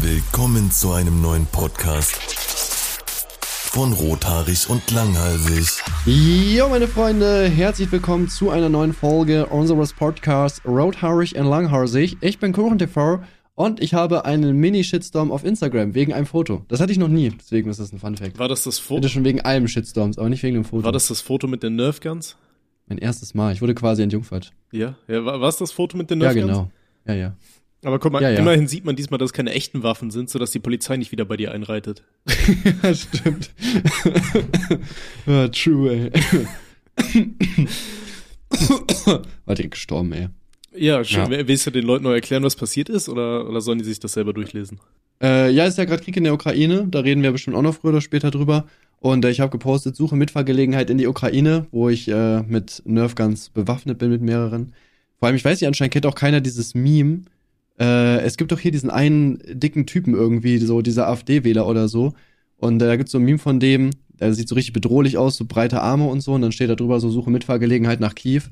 Willkommen zu einem neuen Podcast von Rothaarig und Langhalsig. Jo, meine Freunde, herzlich willkommen zu einer neuen Folge unseres Podcasts Roadhaarig und Langharsig. Ich bin KuchenTV und ich habe einen Mini-Shitstorm auf Instagram wegen einem Foto. Das hatte ich noch nie, deswegen ist das ein Fun-Fact. War das das Bitte Foto? schon wegen allem Shitstorms, aber nicht wegen dem Foto. War das das Foto mit den Nerfguns? mein erstes Mal? Ich wurde quasi entjungfert. Ja, ja war es das Foto mit den Ja, Nerfguns? genau. Ja, ja. Aber guck mal, Ja, ja. immerhin sieht man diesmal, dass es keine echten Waffen sind, sodass die Polizei nicht wieder bei dir einreitet. ja, stimmt. ja, true, ey. War direkt gestorben, ey. Ja, schön. Ja. Willst du den Leuten noch erklären, was passiert ist, oder, oder sollen die sich das selber durchlesen? Äh, ja, ist ja gerade Krieg in der Ukraine. Da reden wir bestimmt auch noch früher oder später drüber. Und äh, ich habe gepostet, suche Mitfahrgelegenheit in die Ukraine, wo ich äh, mit Nerfguns bewaffnet bin mit mehreren. Vor allem, ich weiß nicht, anscheinend kennt auch keiner dieses Meme. Äh, es gibt doch hier diesen einen dicken Typen irgendwie, so dieser AfD-Wähler oder so. Und äh, da gibt's so ein Meme von dem, der sieht so richtig bedrohlich aus, so breite Arme und so. Und dann steht da drüber so, suche Mitfahrgelegenheit nach Kiew.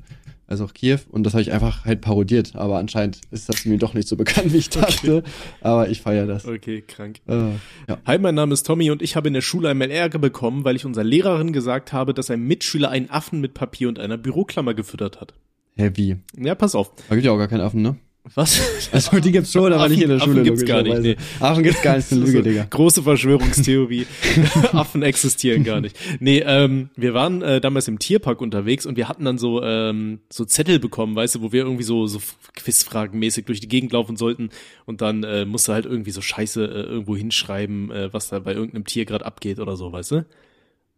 Also auch Kiew. Und das habe ich einfach halt parodiert. Aber anscheinend ist das mir doch nicht so bekannt, wie ich dachte. Aber ich feiere das. Okay, krank. Äh, ja. Hi, mein Name ist Tommy und ich habe in der Schule einmal Ärger bekommen, weil ich unserer Lehrerin gesagt habe, dass ein Mitschüler einen Affen mit Papier und einer Büroklammer gefüttert hat. Heavy. Ja, pass auf. Da gibt ja auch gar keinen Affen, ne? Was? Also die gibt's schon, aber Affen- nicht in der Affen Schule. gibt's gar nicht, logischerweise. Affen gibt's gar nicht, eine Lüge, Digga. Große Verschwörungstheorie. Affen existieren gar nicht. Nee, ähm, wir waren äh, damals im Tierpark unterwegs und wir hatten dann so ähm, so Zettel bekommen, weißt du, wo wir irgendwie so so Quizfragen-mäßig durch die Gegend laufen sollten und dann äh, musste halt irgendwie so Scheiße äh, irgendwo hinschreiben, äh, was da bei irgendeinem Tier gerade abgeht oder so, weißt du?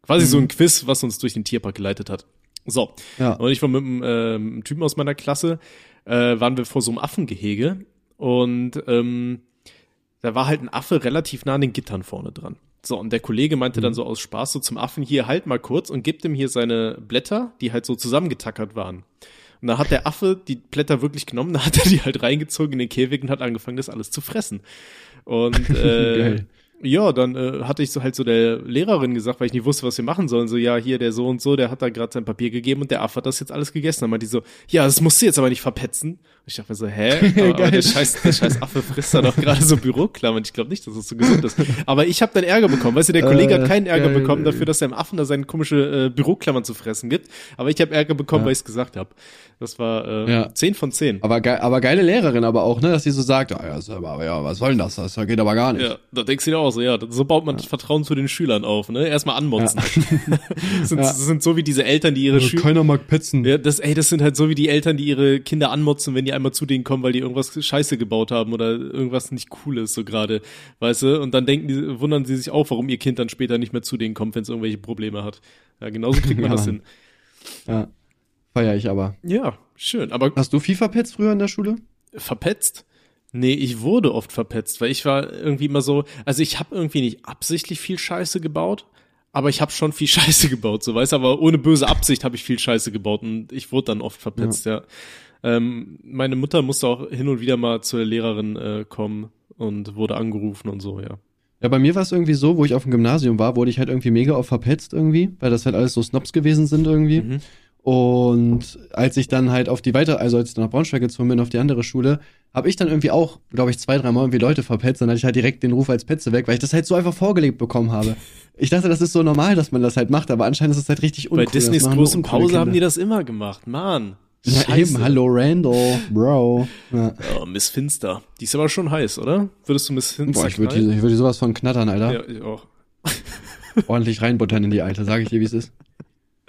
Quasi so ein Quiz, was uns durch den Tierpark geleitet hat. So. Ja. Und ich war mit einem ähm, Typen aus meiner Klasse, äh, waren wir vor so einem Affengehege und ähm, da war halt ein Affe relativ nah an den Gittern vorne dran. So, und der Kollege meinte dann so aus Spaß so zum Affen, hier halt mal kurz und gibt ihm hier seine Blätter, die halt so zusammengetackert waren. Und da hat der Affe die Blätter wirklich genommen, da hat er die halt reingezogen in den Käfig und hat angefangen, das alles zu fressen. Und äh. Ja, dann äh, hatte ich so halt so der Lehrerin gesagt, weil ich nicht wusste, was wir machen sollen. So, ja, hier der so und so, der hat da gerade sein Papier gegeben und der Affe hat das jetzt alles gegessen. Dann meinte die so, ja, das musst du jetzt aber nicht verpetzen. Und ich dachte mir so, hä? Aber, der, scheiß, der scheiß Affe frisst da doch gerade so Büroklammern. Ich glaube nicht, dass das so gesund ist. Aber ich habe dann Ärger bekommen. Weißt du, der Kollege Äh, hat keinen Ärger geil. bekommen dafür, dass er dem Affen da seine komische äh, Büroklammern zu fressen gibt. Aber ich habe Ärger bekommen, Ja. weil ich es gesagt habe. Das war äh, Ja. 10 von 10. Aber, geil, aber geile Lehrerin aber auch, ne? Dass sie so sagt, ah, ja, aber, ja, was soll denn das? Das geht aber gar nicht. Ja, da denkst du dir auch so, ja, so baut man das Vertrauen zu den Schülern auf, ne? Erstmal anmotzen. das, sind, sind so wie diese Eltern, die ihre Also Schüler. keiner mag petzen. Ja, das, ey, das sind halt so wie die Eltern, die ihre Kinder anmotzen, wenn die einmal zu denen kommen, weil die irgendwas Scheiße gebaut haben oder irgendwas nicht cool ist, so gerade, weißt du? Und dann denken die, wundern sie sich auch, warum ihr Kind dann später nicht mehr zu denen kommt, wenn es irgendwelche Probleme hat. Ja, genauso kriegt man das hin. Ja. Feier ich aber. Ja, schön. Aber Hast du FIFA petzt früher in der Schule? verpetzt? Nee, ich wurde oft verpetzt, weil ich war irgendwie immer so, also ich habe irgendwie nicht absichtlich viel Scheiße gebaut, aber ich habe schon viel Scheiße gebaut, so weißt du, aber ohne böse Absicht habe ich viel Scheiße gebaut und ich wurde dann oft verpetzt, ja. Ähm, meine Mutter musste auch hin und wieder mal zur Lehrerin äh, kommen und wurde angerufen und so, ja. Ja, bei mir war es irgendwie so, wo ich auf dem Gymnasium war, wurde ich halt irgendwie mega oft verpetzt irgendwie, weil das halt alles so Snobs gewesen sind irgendwie. Mhm. Und als ich dann halt auf die weiter, also als ich dann nach Braunschweig gezogen bin, auf die andere Schule, habe ich dann irgendwie auch, glaube ich, zwei, dreimal irgendwie Leute verpetzt. Dann hatte ich halt direkt den Ruf als Petze weg, weil ich das halt so einfach vorgelebt bekommen habe. Ich dachte, das ist so normal, dass man das halt macht, aber anscheinend ist es halt richtig uncool. Bei Disneys großen Pause haben die Kinder. das immer gemacht, Mann. Ja, Scheiße. eben, hallo Randall, Bro. Ja. Oh, Miss Finster. Die ist aber schon heiß, oder? Würdest du Miss Finster Boah, ich würde die, ich würd die sowas von knattern, Alter. Ja, ich auch. Ordentlich reinbuttern in die Alte, sage ich dir, wie es ist.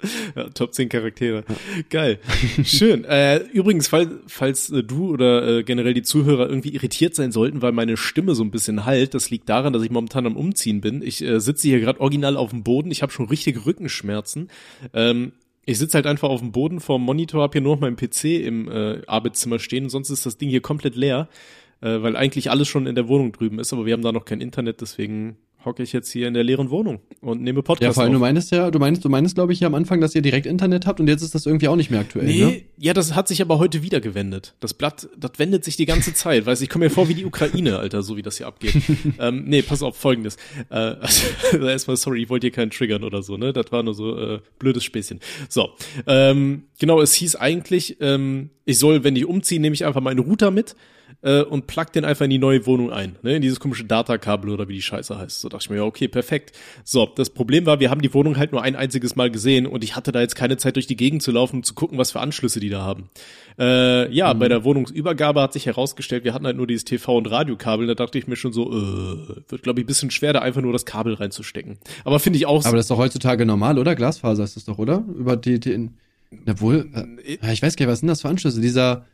Ja, Top 10 Charaktere. Geil. Schön. Äh, übrigens, fall, falls äh, du oder äh, generell die Zuhörer irgendwie irritiert sein sollten, weil meine Stimme so ein bisschen halt, das liegt daran, dass ich momentan am Umziehen bin. Ich äh, sitze hier gerade original auf dem Boden. Ich habe schon richtig Rückenschmerzen. Ähm, ich sitze halt einfach auf dem Boden vorm Monitor, habe hier nur noch meinen PC im äh, Arbeitszimmer stehen, sonst ist das Ding hier komplett leer, äh, weil eigentlich alles schon in der Wohnung drüben ist, aber wir haben da noch kein Internet, deswegen hocke ich jetzt hier in der leeren Wohnung und nehme Podcast Ja, vor allem, auf. du meinst ja, du meinst, du meinst, glaube ich, ja am Anfang, dass ihr direkt Internet habt und jetzt ist das irgendwie auch nicht mehr aktuell, Nee, ne? ja, das hat sich aber heute wieder gewendet. Das Blatt, das wendet sich die ganze Zeit. Weißt du, ich komme mir vor wie die Ukraine, Alter, so wie das hier abgeht. ähm, nee, pass auf, folgendes. Äh, also, erstmal, sorry, ich wollte hier keinen triggern oder so, ne? Das war nur so äh, blödes Späßchen. So, ähm, genau, es hieß eigentlich, ähm, ich soll, wenn ich umziehe, nehme ich einfach meinen Router mit. Äh, und plug den einfach in die neue Wohnung ein, ne, in dieses komische Datakabel oder wie die Scheiße heißt. So dachte ich mir, ja, okay, perfekt. So, das Problem war, wir haben die Wohnung halt nur ein einziges Mal gesehen und ich hatte da jetzt keine Zeit durch die Gegend zu laufen und zu gucken, was für Anschlüsse die da haben. Äh, ja, mhm. bei der Wohnungsübergabe hat sich herausgestellt, wir hatten halt nur dieses TV- und Radiokabel. Da dachte ich mir schon so, äh, wird glaube ich ein bisschen schwer, da einfach nur das Kabel reinzustecken. Aber finde ich auch. Aber das ist doch heutzutage normal, oder? Glasfaser ist das doch, oder? Über die, die obwohl, äh, ich weiß gar nicht, was sind das für Anschlüsse? Dieser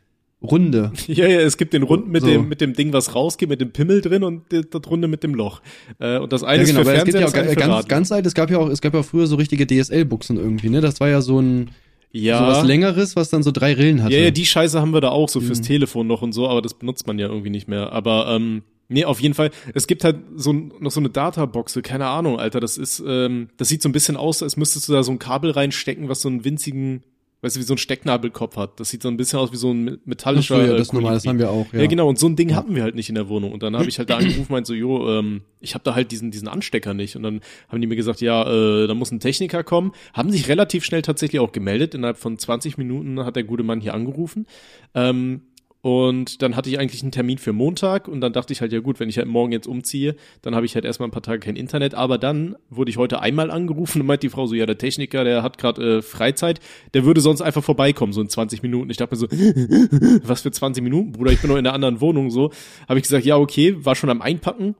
Runde. Ja, ja, es gibt den Runden mit so. dem mit dem Ding, was rausgeht, mit dem Pimmel drin und das Runde mit dem Loch. Äh, und das eine ja, genau, ist für Fernseher, es gibt ja auch ganz, ganz alt, es gab ja auch, es gab ja auch früher so richtige DSL-Buchsen irgendwie, ne? Das war ja so ein ja. so was längeres, was dann so drei Rillen hatte. Ja, ja, die Scheiße haben wir da auch so fürs mhm. Telefon noch und so, aber das benutzt man ja irgendwie nicht mehr. Aber ähm, Nee, auf jeden Fall. Es gibt halt so noch so eine Databoxe, keine Ahnung, Alter. Das ist, ähm, das sieht so ein bisschen aus, als müsstest du da so ein Kabel reinstecken, was so einen winzigen weißt du, wie so ein Stecknadelkopf hat. Das sieht so ein bisschen aus wie so ein metallischer. Ach so, ja, das, normal, das haben wir auch. Ja. ja, genau. Und so ein Ding hatten wir halt nicht in der Wohnung. Und dann habe ich halt da angerufen, meinte so, jo, ähm, ich habe da halt diesen diesen Anstecker nicht. Und dann haben die mir gesagt, ja, äh, da muss ein Techniker kommen. Haben sich relativ schnell tatsächlich auch gemeldet. Innerhalb von 20 Minuten hat der gute Mann hier angerufen. Ähm, und dann hatte ich eigentlich einen Termin für Montag und dann dachte ich halt, ja gut, wenn ich halt morgen jetzt umziehe, dann habe ich halt erstmal ein paar Tage kein Internet. Aber dann wurde ich heute einmal angerufen und meint die Frau so, ja, der Techniker, der hat gerade äh, Freizeit, der würde sonst einfach vorbeikommen, so in 20 Minuten. Ich dachte mir so, was für 20 Minuten, Bruder, ich bin noch in der anderen Wohnung so. Habe ich gesagt, ja, okay, war schon am Einpacken.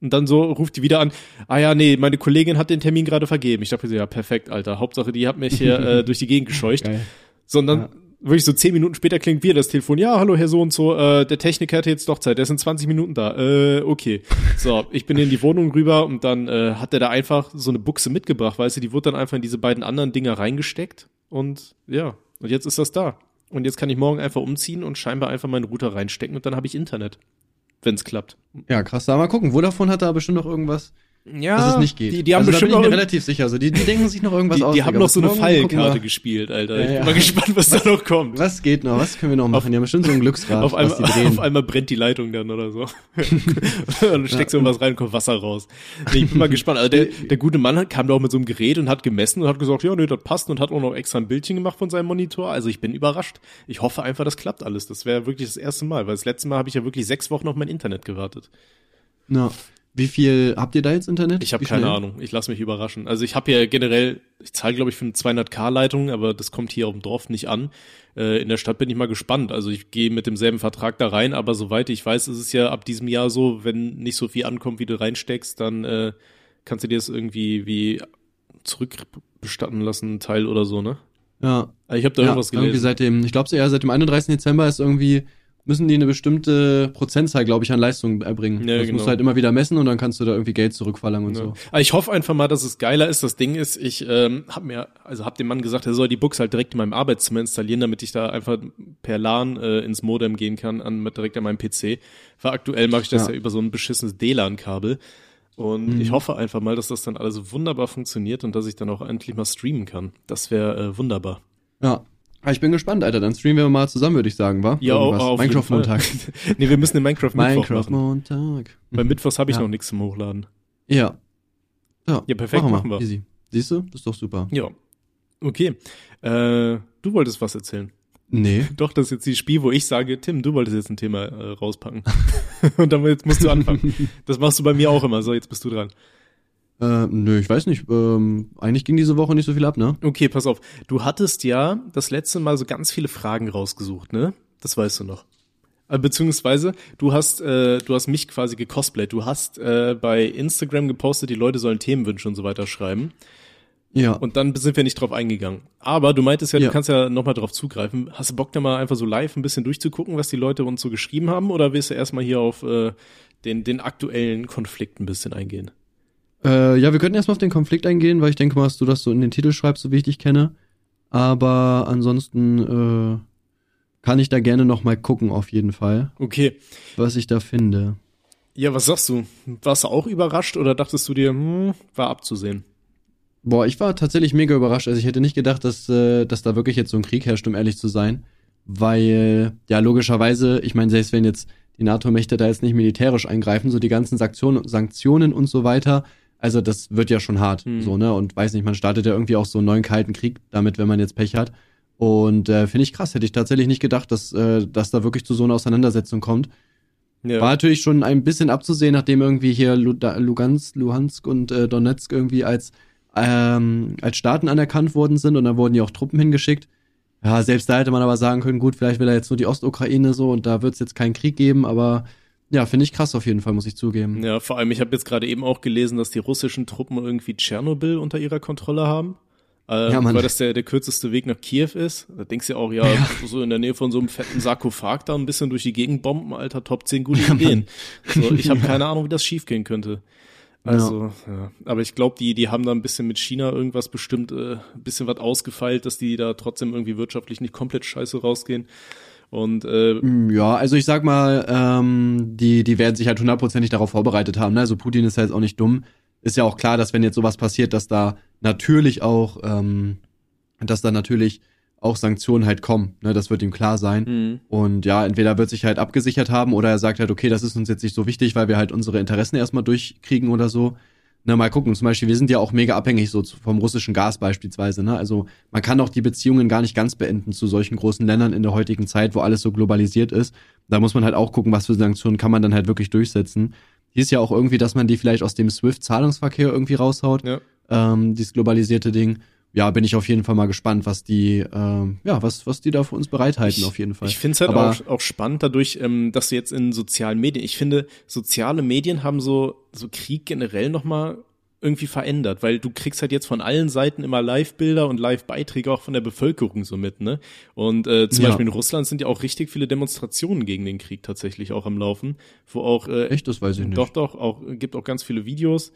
Und dann so ruft die wieder an, ah ja, nee, meine Kollegin hat den Termin gerade vergeben. Ich dachte mir so, ja, perfekt, Alter. Hauptsache, die hat mich hier äh, durch die Gegend gescheucht. Geil. Sondern ja wirklich so zehn Minuten später klingt wieder das Telefon. Ja, hallo Herr so und so, äh, der Techniker hatte jetzt doch Zeit, der ist in 20 Minuten da. Äh, okay. So, ich bin in die Wohnung rüber und dann äh, hat er da einfach so eine Buchse mitgebracht, weißt du, die wurde dann einfach in diese beiden anderen Dinger reingesteckt und ja, und jetzt ist das da. Und jetzt kann ich morgen einfach umziehen und scheinbar einfach meinen Router reinstecken und dann habe ich Internet. Wenn es klappt. Ja, krass. Da mal gucken. Vodafone hat da bestimmt noch irgendwas ja, dass es nicht geht. Die, die haben also bestimmt da bin ich mir relativ sicher. So, die, die denken sich noch irgendwas die, aus. Die haben noch so eine Fallkarte gespielt, Alter. Ja, ich bin mal gespannt, was da noch kommt. Was geht noch? Was können wir noch machen? Auf, die haben bestimmt so ein Glücksrad. Auf einmal, auf einmal brennt die Leitung dann oder so. und steckst ja. irgendwas rein und kommt Wasser raus. Nee, ich bin mal gespannt. Also der, der gute Mann kam da auch mit so einem Gerät und hat gemessen und hat gesagt, ja, nee, das passt und hat auch noch extra ein Bildchen gemacht von seinem Monitor. Also ich bin überrascht. Ich hoffe einfach, das klappt alles. Das wäre wirklich das erste Mal, weil das letzte Mal habe ich ja wirklich sechs Wochen auf mein Internet gewartet. Na, wie viel habt ihr da jetzt Internet? Ich habe keine Ahnung. Ich lasse mich überraschen. Also ich habe ja generell, ich zahle glaube ich für eine 200k-Leitung, aber das kommt hier auf dem Dorf nicht an. Äh, in der Stadt bin ich mal gespannt. Also ich gehe mit demselben Vertrag da rein, aber soweit ich weiß, ist es ja ab diesem Jahr so, wenn nicht so viel ankommt, wie du reinsteckst, dann äh, kannst du dir das irgendwie wie zurückbestatten lassen, Teil oder so, ne? Ja. Ich habe da ja, irgendwas gelesen. Irgendwie seit dem, ich glaube ja, seit dem 31. Dezember ist irgendwie müssen die eine bestimmte Prozentzahl, glaube ich, an Leistung erbringen. Ja, das genau. musst du halt immer wieder messen und dann kannst du da irgendwie Geld zurückverlangen und ja. so. Aber ich hoffe einfach mal, dass es geiler ist. Das Ding ist, ich ähm, habe mir, also habe dem Mann gesagt, er soll die Books halt direkt in meinem Arbeitszimmer installieren, damit ich da einfach per LAN äh, ins Modem gehen kann, an, direkt an meinem PC. Weil aktuell mache ich das ja. ja über so ein beschissenes DLAN-Kabel. Und mhm. ich hoffe einfach mal, dass das dann alles wunderbar funktioniert und dass ich dann auch endlich mal streamen kann. Das wäre äh, wunderbar. Ja, ich bin gespannt, Alter. Dann streamen wir mal zusammen, würde ich sagen, wa? Ja, auf Minecraft Montag. nee, wir müssen den Minecraft Mittwoch Minecraft Montag. Bei Mittwochs habe ich ja. noch nichts zum Hochladen. Ja. Ja, ja perfekt, machen wir. Machen wir. Easy. Siehst du? Das ist doch super. Ja. Okay. Äh, du wolltest was erzählen. Nee. Doch, das ist jetzt die Spiel, wo ich sage, Tim, du wolltest jetzt ein Thema äh, rauspacken. Und dann jetzt musst du anfangen. das machst du bei mir auch immer. So, jetzt bist du dran. Äh, nö, ich weiß nicht. Ähm, eigentlich ging diese Woche nicht so viel ab, ne? Okay, pass auf. Du hattest ja das letzte Mal so ganz viele Fragen rausgesucht, ne? Das weißt du noch. Äh, beziehungsweise, du hast, äh, du hast mich quasi gecosplayt. Du hast äh, bei Instagram gepostet, die Leute sollen Themenwünsche und so weiter schreiben. Ja. Und dann sind wir nicht drauf eingegangen. Aber du meintest ja, ja. du kannst ja nochmal drauf zugreifen. Hast du Bock da mal einfach so live ein bisschen durchzugucken, was die Leute uns so geschrieben haben? Oder willst du erstmal hier auf äh, den, den aktuellen Konflikt ein bisschen eingehen? Äh, ja, wir könnten erstmal auf den Konflikt eingehen, weil ich denke mal, dass du das so in den Titel schreibst, so wie ich dich kenne. Aber ansonsten äh, kann ich da gerne noch mal gucken, auf jeden Fall. Okay. Was ich da finde. Ja, was sagst du? Warst du auch überrascht oder dachtest du dir, hm, war abzusehen? Boah, ich war tatsächlich mega überrascht. Also ich hätte nicht gedacht, dass, äh, dass da wirklich jetzt so ein Krieg herrscht, um ehrlich zu sein. Weil, ja, logischerweise, ich meine, selbst wenn jetzt die NATO-Mächte da jetzt nicht militärisch eingreifen, so die ganzen Sanktionen, Sanktionen und so weiter, also das wird ja schon hart, hm. so, ne? Und weiß nicht, man startet ja irgendwie auch so einen neuen kalten Krieg damit, wenn man jetzt Pech hat. Und äh, finde ich krass, hätte ich tatsächlich nicht gedacht, dass, äh, dass da wirklich zu so einer Auseinandersetzung kommt. Ja. War natürlich schon ein bisschen abzusehen, nachdem irgendwie hier Lugansk, Luhansk und äh, Donetsk irgendwie als, ähm, als Staaten anerkannt worden sind und dann wurden ja auch Truppen hingeschickt. Ja, selbst da hätte man aber sagen können, gut, vielleicht will er jetzt nur die Ostukraine so und da wird es jetzt keinen Krieg geben, aber ja, finde ich krass auf jeden Fall, muss ich zugeben. Ja, vor allem, ich habe jetzt gerade eben auch gelesen, dass die russischen Truppen irgendwie Tschernobyl unter ihrer Kontrolle haben. Äh, ja, weil das der, der kürzeste Weg nach Kiew ist. Da denkst du ja auch, ja, ja, so in der Nähe von so einem fetten Sarkophag da ein bisschen durch die Gegend bomben, Alter, Top 10 gute ja, Ideen. So, ich habe ja. keine Ahnung, wie das schiefgehen könnte. Also, ja. Aber ich glaube, die, die haben da ein bisschen mit China irgendwas bestimmt, äh, ein bisschen was ausgefeilt, dass die da trotzdem irgendwie wirtschaftlich nicht komplett scheiße rausgehen. Und äh, mm, ja, also ich sag mal, ähm, die, die werden sich halt hundertprozentig darauf vorbereitet haben. Ne? Also Putin ist ja jetzt auch nicht dumm ist ja auch klar, dass wenn jetzt sowas passiert, dass da natürlich auch, ähm, dass da natürlich auch Sanktionen halt kommen. Ne, das wird ihm klar sein. Mhm. Und ja, entweder wird sich halt abgesichert haben oder er sagt halt, okay, das ist uns jetzt nicht so wichtig, weil wir halt unsere Interessen erstmal durchkriegen oder so. Na, mal gucken. Zum Beispiel, wir sind ja auch mega abhängig so vom russischen Gas beispielsweise. Ne? Also man kann auch die Beziehungen gar nicht ganz beenden zu solchen großen Ländern in der heutigen Zeit, wo alles so globalisiert ist. Da muss man halt auch gucken, was für Sanktionen kann man dann halt wirklich durchsetzen hieß ja auch irgendwie, dass man die vielleicht aus dem SWIFT-Zahlungsverkehr irgendwie raushaut. Ja. Ähm, dieses globalisierte Ding. Ja, bin ich auf jeden Fall mal gespannt, was die, ähm, ja, was, was die da für uns bereithalten, ich, auf jeden Fall. Ich finde es halt auch, auch spannend dadurch, ähm, dass du jetzt in sozialen Medien, ich finde, soziale Medien haben so, so Krieg generell nochmal irgendwie verändert, weil du kriegst halt jetzt von allen Seiten immer Live-Bilder und Live-Beiträge auch von der Bevölkerung so mit, ne? Und äh, zum ja. Beispiel in Russland sind ja auch richtig viele Demonstrationen gegen den Krieg tatsächlich auch am Laufen, wo auch äh, echt, das weiß ich nicht. Doch, doch, auch gibt auch ganz viele Videos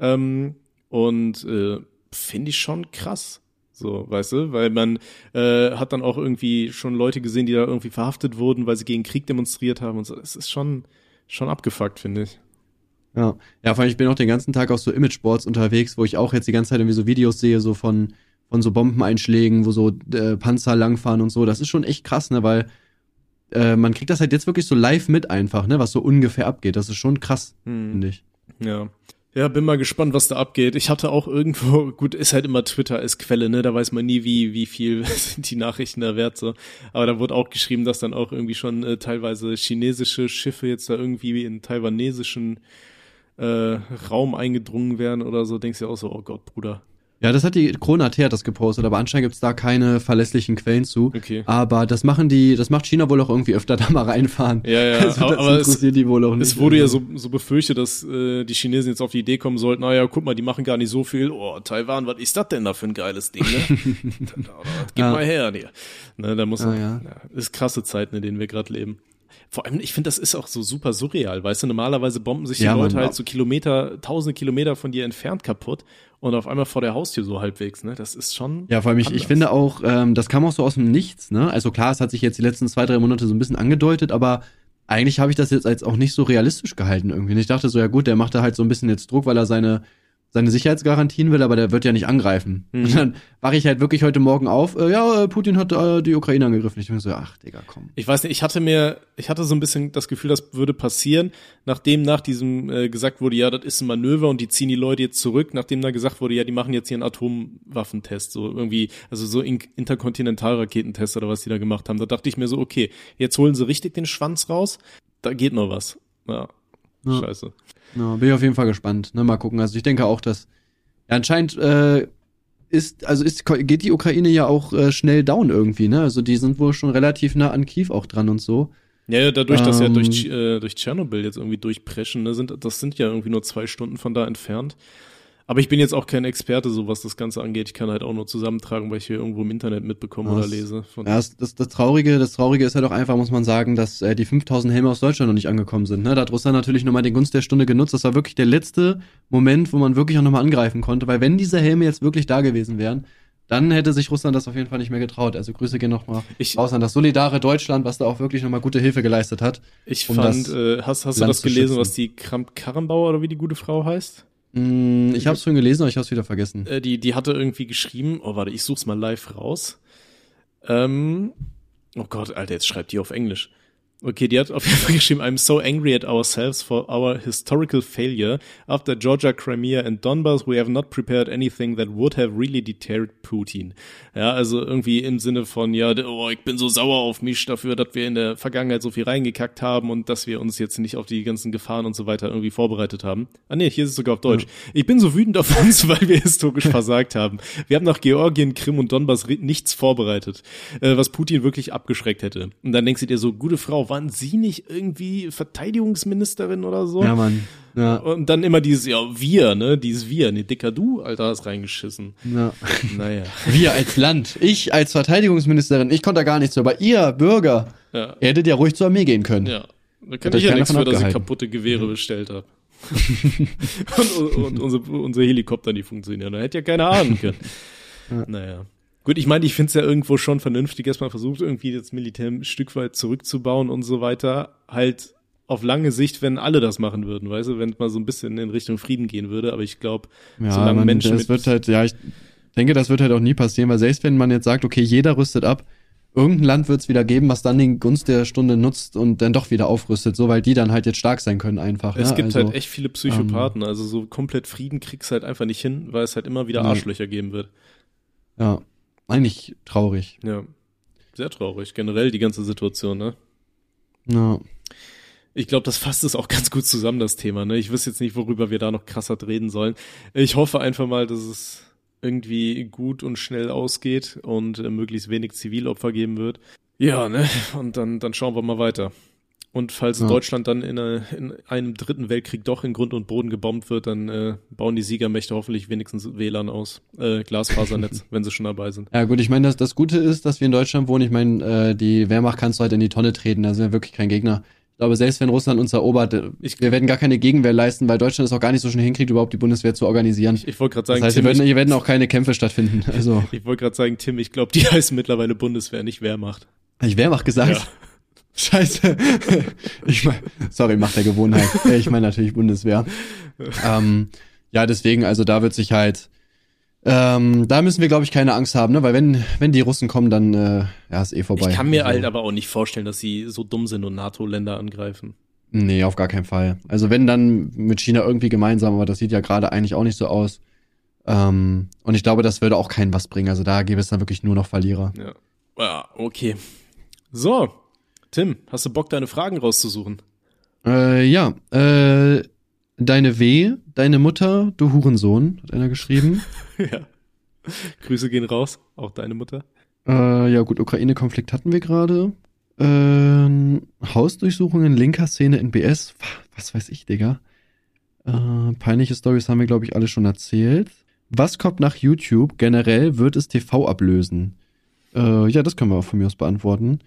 ähm, und äh, finde ich schon krass. So, weißt du, weil man äh, hat dann auch irgendwie schon Leute gesehen, die da irgendwie verhaftet wurden, weil sie gegen Krieg demonstriert haben und so. Es ist schon schon abgefuckt, finde ich. Ja, ja, vor allem ich bin auch den ganzen Tag auf so Imageboards unterwegs, wo ich auch jetzt die ganze Zeit irgendwie so Videos sehe, so von, von so Bombeneinschlägen, wo so äh, Panzer langfahren und so. Das ist schon echt krass, ne, weil äh, man kriegt das halt jetzt wirklich so live mit einfach, ne, was so ungefähr abgeht. Das ist schon krass, hm. finde ich. Ja. Ja, bin mal gespannt, was da abgeht. Ich hatte auch irgendwo, gut, ist halt immer Twitter als Quelle, ne? Da weiß man nie, wie, wie viel sind die Nachrichten da wert, so. Aber da wurde auch geschrieben, dass dann auch irgendwie schon äh, teilweise chinesische Schiffe jetzt da irgendwie in taiwanesischen äh, Raum eingedrungen werden oder so, denkst du auch so, oh Gott, Bruder. Ja, das hat die Krone AT hat das gepostet, aber anscheinend gibt's da keine verlässlichen Quellen zu. Okay. Aber das machen die, das macht China wohl auch irgendwie öfter da mal reinfahren. Ja, ja, also, aber, aber es, die wohl auch nicht. Es wurde ja so, so befürchtet, dass äh, die Chinesen jetzt auf die Idee kommen sollten, naja, guck mal, die machen gar nicht so viel. Oh, Taiwan, was ist das denn da für ein geiles Ding, ne? Gib ja. mal her, dir. Ne, da muss ah, ja. ja. ist krasse Zeiten, in denen wir gerade leben. Vor allem, ich finde, das ist auch so super surreal, weißt du, normalerweise bomben sich die ja, Leute halt so Kilometer, tausende Kilometer von dir entfernt kaputt und auf einmal vor der Haustür so halbwegs, ne? Das ist schon. Ja, vor allem, ich, ich finde auch, ähm, das kam auch so aus dem Nichts, ne? Also klar, es hat sich jetzt die letzten zwei, drei Monate so ein bisschen angedeutet, aber eigentlich habe ich das jetzt als auch nicht so realistisch gehalten irgendwie. Und ich dachte so, ja gut, der macht da halt so ein bisschen jetzt Druck, weil er seine seine Sicherheitsgarantien will, aber der wird ja nicht angreifen. Mhm. Und dann wache ich halt wirklich heute Morgen auf, äh, ja, äh, Putin hat äh, die Ukraine angegriffen. Ich bin so, ach, Digga, komm. Ich weiß nicht, ich hatte mir, ich hatte so ein bisschen das Gefühl, das würde passieren, nachdem nach diesem äh, gesagt wurde, ja, das ist ein Manöver und die ziehen die Leute jetzt zurück, nachdem da gesagt wurde, ja, die machen jetzt hier einen Atomwaffentest, so irgendwie, also so in Interkontinentalraketentest oder was die da gemacht haben. Da dachte ich mir so, okay, jetzt holen sie richtig den Schwanz raus, da geht noch was. Ja, ja. scheiße. Ja, bin ich auf jeden Fall gespannt. Ne? Mal gucken. Also ich denke auch, dass ja, anscheinend äh, ist, also ist, geht die Ukraine ja auch äh, schnell down irgendwie, ne? Also die sind wohl schon relativ nah an Kiew auch dran und so. Ja, dadurch, dass ähm, ja durch, äh, durch Tschernobyl jetzt irgendwie durchpreschen, ne, sind, das sind ja irgendwie nur zwei Stunden von da entfernt. Aber ich bin jetzt auch kein Experte, so was das Ganze angeht. Ich kann halt auch nur zusammentragen, weil ich hier irgendwo im Internet mitbekomme das, oder lese. ja, das, das, das, Traurige, das Traurige ist halt auch einfach, muss man sagen, dass äh, die 5000 Helme aus Deutschland noch nicht angekommen sind. Ne? Da hat Russland natürlich nochmal den Gunst der Stunde genutzt. Das war wirklich der letzte Moment, wo man wirklich auch nochmal angreifen konnte. Weil wenn diese Helme jetzt wirklich da gewesen wären, dann hätte sich Russland das auf jeden Fall nicht mehr getraut. Also Grüße gehen nochmal raus an das solidare Deutschland, was da auch wirklich nochmal gute Hilfe geleistet hat. Ich um fand, äh, hast, hast du das gelesen, was die Kramp-Karrenbauer oder wie die gute Frau heißt? Mm, ich habe es schon gelesen, aber ich habe es wieder vergessen. Äh, die, die hatte irgendwie geschrieben, oh warte, ich such's mal live raus. Ähm, oh Gott, Alter, jetzt schreibt die auf Englisch. Okay, die hat auf jeden Fall geschrieben, I'm so angry at ourselves for our historical failure. After Georgia, Crimea and Donbass, we have not prepared anything that would have really deterred Putin. Ja, also irgendwie im Sinne von, ja, oh, ich bin so sauer auf mich dafür, dass wir in der Vergangenheit so viel reingekackt haben und dass wir uns jetzt nicht auf die ganzen Gefahren und so weiter irgendwie vorbereitet haben. Ah nee, hier ist es sogar auf Deutsch. Ich bin so wütend auf uns, weil wir historisch versagt haben. Wir haben nach Georgien, Krim und Donbass nichts vorbereitet, äh, was Putin wirklich abgeschreckt hätte. Und dann denkst du dir so, gute Frau, waren sie nicht irgendwie Verteidigungsministerin oder so? Ja, Mann. Ja. Und dann immer dieses, ja, wir, ne, dieses wir, ne, dicker du, Alter, hast reingeschissen. Ja. Naja. Wir als Land, ich als Verteidigungsministerin, ich konnte da gar nichts, aber ihr Bürger, ja. ihr hättet ja ruhig zur Armee gehen können. Ja. Da kann ich ja nichts für, dass ich kaputte Gewehre bestellt habe. und, und, und unsere, unsere Helikopter, die funktionieren. Da hätte ja keiner ahnen können. Ja. Naja. Gut, ich meine, ich finde es ja irgendwo schon vernünftig, dass man versucht, irgendwie das Militär ein Stück weit zurückzubauen und so weiter. Halt auf lange Sicht, wenn alle das machen würden, weißt du, wenn es mal so ein bisschen in Richtung Frieden gehen würde. Aber ich glaube, ja, solange man, Menschen. Das wird halt, ja, ich denke, das wird halt auch nie passieren, weil selbst wenn man jetzt sagt, okay, jeder rüstet ab, irgendein Land wird es wieder geben, was dann den Gunst der Stunde nutzt und dann doch wieder aufrüstet, so weil die dann halt jetzt stark sein können einfach. Es ja? gibt also, halt echt viele Psychopathen, ähm, also so komplett Frieden kriegst halt einfach nicht hin, weil es halt immer wieder Arschlöcher geben wird. Ja, eigentlich traurig. Ja. Sehr traurig. Generell die ganze Situation, ne? Ja. Ich glaube, das fasst es auch ganz gut zusammen, das Thema. Ne? Ich wüsste jetzt nicht, worüber wir da noch krasser reden sollen. Ich hoffe einfach mal, dass es irgendwie gut und schnell ausgeht und äh, möglichst wenig Zivilopfer geben wird. Ja, ne? Und dann, dann schauen wir mal weiter. Und falls ja. Deutschland dann in, eine, in, einem dritten Weltkrieg doch in Grund und Boden gebombt wird, dann äh, bauen die Siegermächte hoffentlich wenigstens WLAN aus, äh, Glasfasernetz, wenn sie schon dabei sind. Ja gut, ich meine, das, das Gute ist, dass wir in Deutschland wohnen. Ich meine, äh, die Wehrmacht kannst du halt in die Tonne treten, da sind wir wirklich kein Gegner. Ich glaube, selbst wenn Russland uns erobert, äh, ich, wir werden gar keine Gegenwehr leisten, weil Deutschland es auch gar nicht so schnell hinkriegt, überhaupt die Bundeswehr zu organisieren. Ich, ich wollte gerade sagen, das heißt, Tim, hier, werden, hier werden auch keine Kämpfe stattfinden. Also. ich wollte gerade sagen, Tim, ich glaube, die heißen mittlerweile Bundeswehr, nicht Wehrmacht. Habe ich Wehrmacht gesagt? Ja. Scheiße. ich mein, sorry, macht der Gewohnheit. Ich meine natürlich Bundeswehr. ähm, ja, deswegen, also da wird sich halt, ähm, da müssen wir, glaube ich, keine Angst haben, ne? Weil wenn, wenn die Russen kommen, dann äh, ja, ist eh vorbei. Ich kann mir also, halt aber auch nicht vorstellen, dass sie so dumm sind und NATO-Länder angreifen. Nee, auf gar keinen Fall. Also wenn dann mit China irgendwie gemeinsam, aber das sieht ja gerade eigentlich auch nicht so aus. Ähm, und ich glaube, das würde auch keinen was bringen. Also da gäbe es dann wirklich nur noch Verlierer. Ja, ja okay. So, Tim, hast du Bock, deine Fragen rauszusuchen? Äh, ja, äh, deine W, deine Mutter, du Hurensohn, hat einer geschrieben. ja. Grüße gehen raus, auch deine Mutter. Äh, ja gut, Ukraine-Konflikt hatten wir gerade. Äh, Hausdurchsuchungen linker Szene in BS. Was weiß ich, Digga. Äh, peinliche Stories haben wir, glaube ich, alle schon erzählt. Was kommt nach YouTube? Generell wird es TV ablösen. Äh, ja, das können wir auch von mir aus beantworten.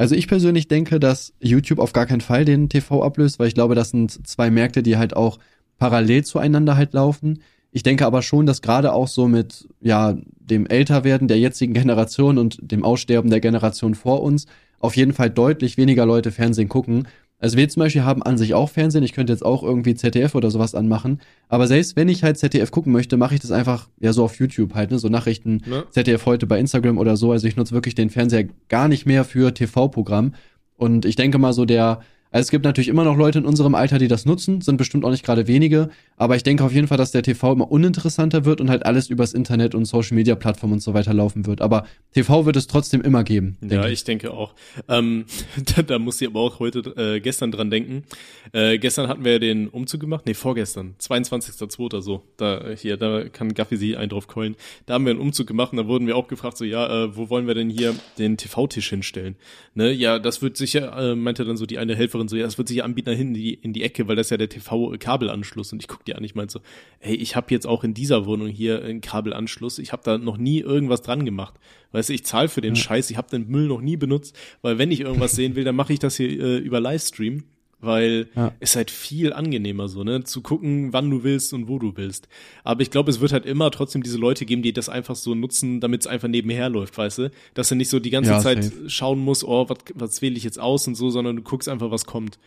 Also ich persönlich denke, dass YouTube auf gar keinen Fall den TV ablöst, weil ich glaube, das sind zwei Märkte, die halt auch parallel zueinander halt laufen. Ich denke aber schon, dass gerade auch so mit ja dem Älterwerden der jetzigen Generation und dem Aussterben der Generation vor uns auf jeden Fall deutlich weniger Leute Fernsehen gucken, also wir zum Beispiel haben an sich auch Fernsehen. Ich könnte jetzt auch irgendwie ZDF oder sowas anmachen. Aber selbst wenn ich halt ZDF gucken möchte, mache ich das einfach ja so auf YouTube halt, ne? So Nachrichten ja. ZDF heute bei Instagram oder so. Also ich nutze wirklich den Fernseher gar nicht mehr für TV-Programm. Und ich denke mal so der also es gibt natürlich immer noch Leute in unserem Alter, die das nutzen, sind bestimmt auch nicht gerade wenige, aber ich denke auf jeden Fall, dass der TV immer uninteressanter wird und halt alles übers Internet und Social Media Plattformen und so weiter laufen wird. Aber TV wird es trotzdem immer geben. Ja, ich. ich. denke auch. Ähm, da, da muss ich aber auch heute, äh, gestern dran denken. Äh, gestern hatten wir den Umzug gemacht, nee, vorgestern, 22.02. so. Da hier, da kann Gaffi sie einen drauf keulen. Da haben wir einen Umzug gemacht und da wurden wir auch gefragt, so ja, äh, wo wollen wir denn hier den TV-Tisch hinstellen? Ne, ja, das wird sicher, äh, meinte dann so die eine Helferin Nachbarin so, ja, das wird sich anbieten da hinten in die, in die Ecke, weil das ist ja der TV-Kabelanschluss. Und ich guck dir an, ich meinte so, hey, ich habe jetzt auch in dieser Wohnung hier einen Kabelanschluss. Ich habe da noch nie irgendwas dran gemacht. Weißt du, ich zahle für den ja. Scheiß, ich habe den Müll noch nie benutzt, weil wenn ich irgendwas sehen will, dann mache ich das hier äh, über Livestream weil ja. es halt viel angenehmer so, ne, zu gucken, wann du willst und wo du willst. Aber ich glaube, es wird halt immer trotzdem diese Leute geben, die das einfach so nutzen, damit es einfach nebenher läuft, weißt du, dass du nicht so die ganze ja, Zeit safe. schauen musst, oh, was, was wähle ich jetzt aus und so, sondern du guckst einfach, was kommt.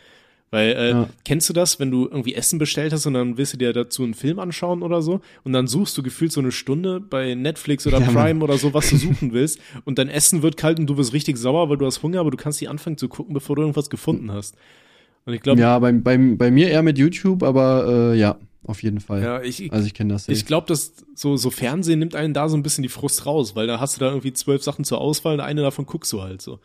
Weil, äh, Ja. kennst du das, wenn du irgendwie Essen bestellt hast und dann willst du dir dazu einen Film anschauen oder so und dann suchst du gefühlt so eine Stunde bei Netflix oder Ja, Mann. Prime oder so, was du suchen willst und dein Essen wird kalt und du wirst richtig sauer, weil du hast Hunger, aber du kannst nicht anfangen zu gucken, bevor du irgendwas gefunden hast. Und ich glaube, Ja, bei, bei, bei mir eher mit YouTube, aber äh, ja, auf jeden Fall. ja, ich, Also ich kenne das. safe. Ich glaube, dass so, so Fernsehen nimmt einen da so ein bisschen die Frust raus, weil da hast du da irgendwie zwölf Sachen zur Auswahl und eine davon guckst du halt so.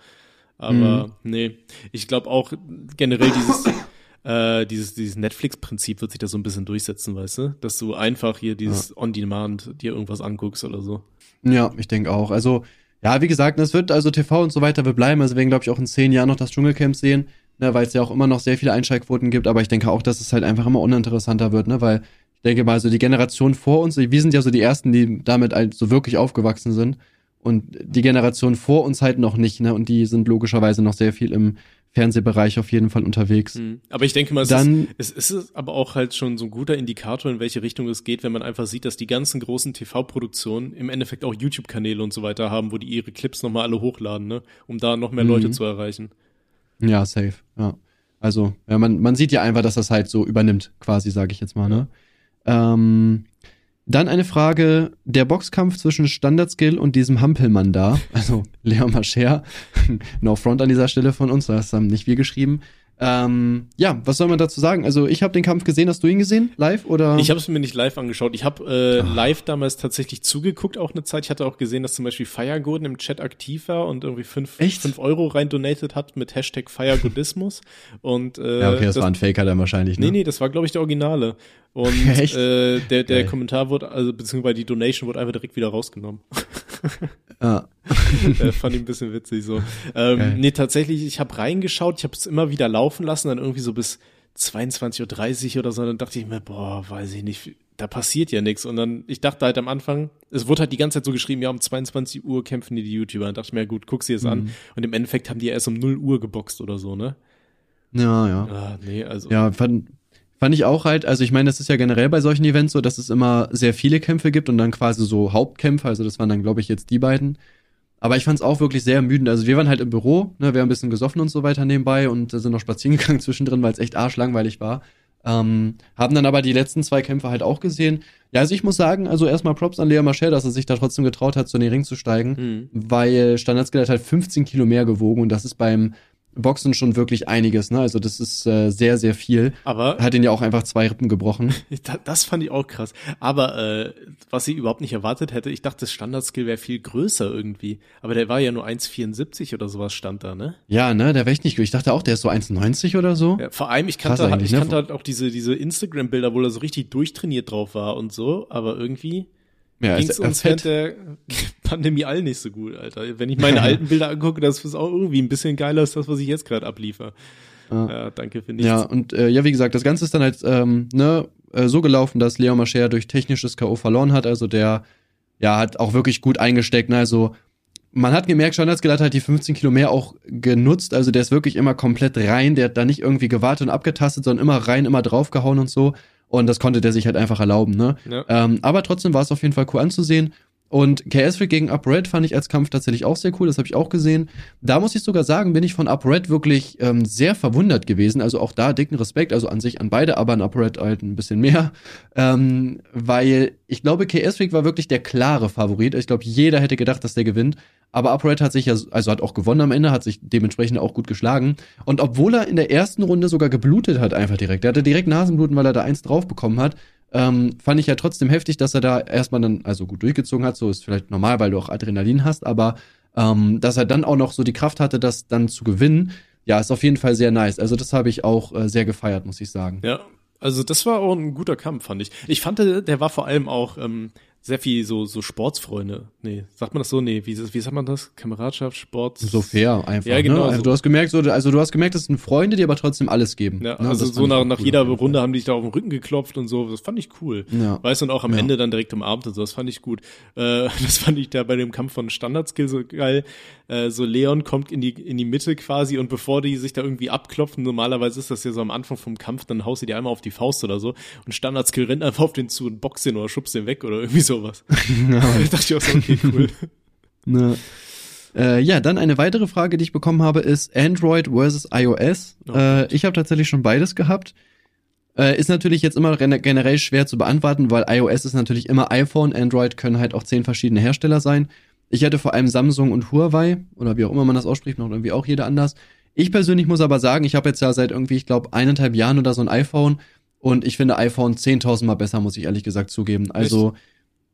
Aber Mhm. nee, ich glaube auch generell dieses, äh, dieses, dieses Netflix-Prinzip wird sich da so ein bisschen durchsetzen, weißt du? Dass du einfach hier dieses On-Demand dir irgendwas anguckst oder so. Ja, ich denke auch. Also, ja, wie gesagt, es wird also TV und so weiter wird bleiben. Also wir werden, glaube ich, auch in zehn Jahren noch das Dschungelcamp sehen, ne, weil es ja auch immer noch sehr viele Einschaltquoten gibt. Aber ich denke auch, dass es halt einfach immer uninteressanter wird, ne, weil ich denke mal, so die Generation vor uns, wir sind ja so die ersten, die damit halt so wirklich aufgewachsen sind. Und die Generation vor uns halt noch nicht, ne? Und die sind logischerweise noch sehr viel im Fernsehbereich auf jeden Fall unterwegs. Mhm. Aber ich denke mal, es, Dann- ist, es ist aber auch halt schon so ein guter Indikator, in welche Richtung es geht, wenn man einfach sieht, dass die ganzen großen TV-Produktionen im Endeffekt auch YouTube-Kanäle und so weiter haben, wo die ihre Clips nochmal alle hochladen, ne? um da noch mehr Mhm. Leute zu erreichen. Ja, safe. Ja. Also, ja, man, man sieht ja einfach, dass das halt so übernimmt, quasi, sage ich jetzt mal, ne? Ähm, dann eine Frage, der Boxkampf zwischen Standard-Skill und diesem Hampelmann da, also Leon Mascher, no front an dieser Stelle von uns, das haben nicht wir geschrieben. Ähm, ja, was soll man dazu sagen? Also, ich habe den Kampf gesehen, hast du ihn gesehen, live, oder? Ich habe es mir nicht live angeschaut. Ich habe äh, live damals tatsächlich zugeguckt, auch eine Zeit. Ich hatte auch gesehen, dass zum Beispiel Feiergurden im Chat aktiv war und irgendwie fünf, Echt? fünf Euro rein donated hat mit Hashtag Feiergodismus. Und äh, ja, okay, das, war ein Faker dann wahrscheinlich, ne? Nee, nee, das war, glaube ich, der Originale. Und Echt? äh, der, der Geil. Kommentar wurde, also beziehungsweise die Donation wurde einfach direkt wieder rausgenommen. Ja. äh, fand ich ein bisschen witzig so. Ähm, Geil. nee, tatsächlich, ich habe reingeschaut, ich habe es immer wieder laufen lassen, dann irgendwie so bis 22.30 Uhr oder so, dann dachte ich mir, boah, weiß ich nicht, da passiert ja nichts. Und dann, ich dachte halt am Anfang, es wurde halt die ganze Zeit so geschrieben, ja, um 22 Uhr kämpfen die, die YouTuber. Dann dachte ich mir, gut, guck sie jetzt Mhm. an. Und im Endeffekt haben die ja erst um 0 Uhr geboxt oder so, ne? Ja, ja. Ah, nee, also. Ja, fand, fand ich auch halt, also ich meine, das ist ja generell bei solchen Events so, dass es immer sehr viele Kämpfe gibt und dann quasi so Hauptkämpfe, also das waren dann, glaube ich, jetzt die beiden. Aber ich fand es auch wirklich sehr ermüdend. Also wir waren halt im Büro, ne, wir haben ein bisschen gesoffen und so weiter nebenbei und sind noch spazieren gegangen zwischendrin, weil es echt arschlangweilig war. Ähm, haben dann aber die letzten zwei Kämpfe halt auch gesehen. Ja, also ich muss sagen, also erstmal Props an Lea Marcher, dass er sich da trotzdem getraut hat, so in den Ring zu steigen, Hm. weil Standardskel hat halt 15 Kilo mehr gewogen und das ist beim Boxen schon wirklich einiges, ne? Also das ist äh, sehr, sehr viel. Aber Hat ihn ja auch einfach zwei Rippen gebrochen. Da- Das fand ich auch krass. Aber äh, was ich überhaupt nicht erwartet hätte, ich dachte, das Standardskill wäre viel größer irgendwie. Aber der war ja nur 1,74 oder sowas stand da, ne? Ja, ne, der war echt nicht gut. Ich dachte auch, der ist so 1,90 oder so. Ja, vor allem, ich kannte, eigentlich, ich ne? kannte halt auch diese, diese Instagram-Bilder, wo er so richtig durchtrainiert drauf war und so, aber irgendwie Ja, ging's ist er uns während der Pandemie allen nicht so gut, Alter. Wenn ich meine alten Bilder angucke, das ist auch irgendwie ein bisschen geiler als das, was ich jetzt gerade abliefer. Ja. Ja, danke für nichts. Ja, und äh, ja, wie gesagt, das Ganze ist dann halt ähm, ne, äh, so gelaufen, dass Leon Mascher durch technisches K.O. verloren hat. Also der, ja, hat auch wirklich gut eingesteckt. Ne? Also man hat gemerkt, Standardskel hat die 15 Kilo mehr auch genutzt. Also der ist wirklich immer komplett rein. Der hat da nicht irgendwie gewartet und abgetastet, sondern immer rein, immer draufgehauen und so. Und das konnte der sich halt einfach erlauben. Ne? Ja. Ähm, aber trotzdem war es auf jeden Fall cool anzusehen. Und KS gegen UpRed fand ich als Kampf tatsächlich auch sehr cool, das habe ich auch gesehen. Da muss ich sogar sagen, bin ich von UpRed wirklich ähm, sehr verwundert gewesen. Also auch da dicken Respekt, also an sich an beide, aber an UpRed halt ein bisschen mehr. Ähm, weil ich glaube, KS war wirklich der klare Favorit. Ich glaube, jeder hätte gedacht, dass der gewinnt. Aber UpRed hat sich ja, also hat auch gewonnen am Ende, hat sich dementsprechend auch gut geschlagen. Und obwohl er in der ersten Runde sogar geblutet hat, einfach direkt, der hatte direkt Nasenbluten, weil er da eins drauf bekommen hat, ähm, fand ich ja trotzdem heftig, dass er da erstmal dann also gut durchgezogen hat. So ist vielleicht normal, weil du auch Adrenalin hast, aber ähm, dass er dann auch noch so die Kraft hatte, das dann zu gewinnen, ja, ist auf jeden Fall sehr nice. Also das habe ich auch äh, sehr gefeiert, muss ich sagen. Ja, also das war auch ein guter Kampf, fand ich. Ich fand, der war vor allem auch ähm, sehr viel so, so Sportsfreunde. Nee, sagt man das so? Nee, wie, wie sagt man das? Kameradschaft, Sport. So fair einfach. Ja, genau, Ne? Also so. du hast gemerkt, so, also du hast gemerkt, das sind Freunde, die aber trotzdem alles geben. Ja, ne? also Das so nach, nach cool jeder Runde haben die sich da auf den Rücken geklopft und so. Das fand ich cool. Ja. Weißt du, und auch am Ja. Ende dann direkt umarmt und so. Das fand ich gut. Äh, das fand ich da bei dem Kampf von Standardskill so geil. Äh, so Leon kommt in die, in die Mitte quasi und bevor die sich da irgendwie abklopfen, normalerweise ist das ja so am Anfang vom Kampf, dann haust du dir einmal auf die Faust oder so und Standardskill rennt einfach auf den zu und boxt den oder schubst den weg oder irgendwie sowas. da dachte ich auch so, okay, cool. Ne. Äh, ja, dann eine weitere Frage, die ich bekommen habe, ist Android versus iOS. Oh äh, ich habe tatsächlich schon beides gehabt. Äh, ist natürlich jetzt immer gen- generell schwer zu beantworten, weil iOS ist natürlich immer iPhone, Android können halt auch zehn verschiedene Hersteller sein. Ich hätte vor allem Samsung und Huawei, oder wie auch immer man das ausspricht, noch irgendwie auch jeder anders. Ich persönlich muss aber sagen, ich habe jetzt ja seit irgendwie, ich glaube, eineinhalb Jahren oder so ein iPhone und ich finde iPhone 10.000 Mal besser, muss ich ehrlich gesagt zugeben. Also,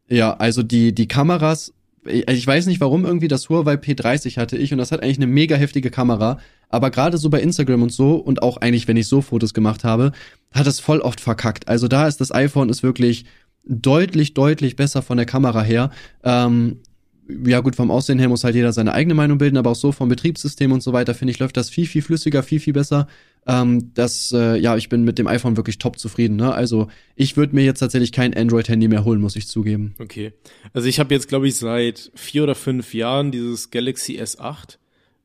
ja, also die, die Kameras, ich ich weiß nicht warum irgendwie das Huawei P30 hatte ich und das hat eigentlich eine mega heftige Kamera, aber gerade so bei Instagram und so und auch eigentlich, wenn ich so Fotos gemacht habe, hat es voll oft verkackt. Also da ist das iPhone ist wirklich deutlich, deutlich besser von der Kamera her. Ähm, ja gut, vom Aussehen her muss halt jeder seine eigene Meinung bilden, aber auch so vom Betriebssystem und so weiter, finde ich, läuft das viel, viel flüssiger, viel, viel besser. Ähm, das, äh, ja, ich bin mit dem iPhone wirklich top zufrieden. Ne? Also ich würde mir jetzt tatsächlich kein Android-Handy mehr holen, muss ich zugeben. Okay. Also ich habe jetzt, glaube ich, seit vier oder fünf Jahren dieses Galaxy S8.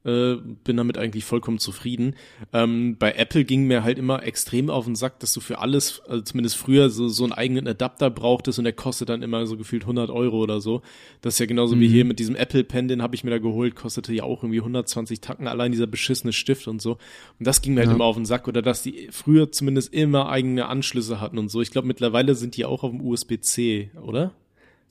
Äh, bin damit eigentlich vollkommen zufrieden. Ähm, bei Apple ging mir halt immer extrem auf den Sack, dass du für alles, also zumindest früher, so, so einen eigenen Adapter brauchtest und der kostet dann immer so gefühlt 100 Euro oder so. Das ist ja genauso wie Mhm. hier mit diesem Apple Pen, den habe ich mir da geholt, kostete ja auch irgendwie 120 Tacken, allein dieser beschissene Stift und so. Und das ging mir halt Ja. immer auf den Sack. Oder dass die früher zumindest immer eigene Anschlüsse hatten und so. Ich glaube, mittlerweile sind die auch auf dem USB-C, oder?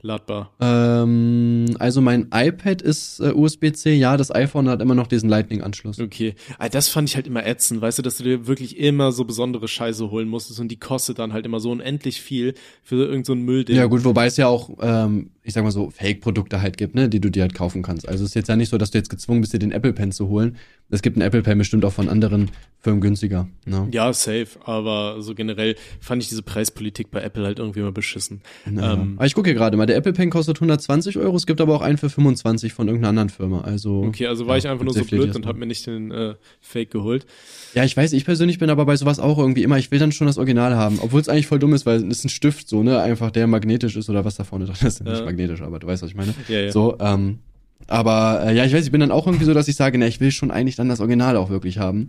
Ladbar. Ähm, also mein iPad ist äh, USB-C, ja, das iPhone hat immer noch diesen Lightning-Anschluss. Okay. Ah, das fand ich halt immer ätzend, weißt du, dass du dir wirklich immer so besondere Scheiße holen musstest und die kostet dann halt immer so unendlich viel für irgendein so Müllding. Ja gut, wobei es ja auch, ähm, ich sag mal so, Fake-Produkte halt gibt, ne, die du dir halt kaufen kannst. Also es ist jetzt ja nicht so, dass du jetzt gezwungen bist, dir den Apple Pen zu holen. Es gibt einen Apple Pen bestimmt auch von anderen Firmen günstiger. Ne? Ja, safe, aber so generell fand ich diese Preispolitik bei Apple halt irgendwie mal beschissen. Naja. Ähm, aber ich gucke hier gerade mal, der Apple Pen kostet 120 Euro, es gibt aber auch einen für 25 von irgendeiner anderen Firma. Also okay, also war ja, ich einfach nur so blöd und habe mir nicht den äh, Fake geholt. Ja, ich weiß, ich persönlich bin aber bei sowas auch irgendwie immer, ich will dann schon das Original haben, obwohl es eigentlich voll dumm ist, weil es ist ein Stift so, ne, einfach der magnetisch ist oder was da vorne dran ist. Ja. Nicht magnetisch, aber du weißt, was ich meine. Ja, ja. So, ähm, aber äh, ja, ich weiß, ich bin dann auch irgendwie so, dass ich sage, ne, ich will schon eigentlich dann das Original auch wirklich haben.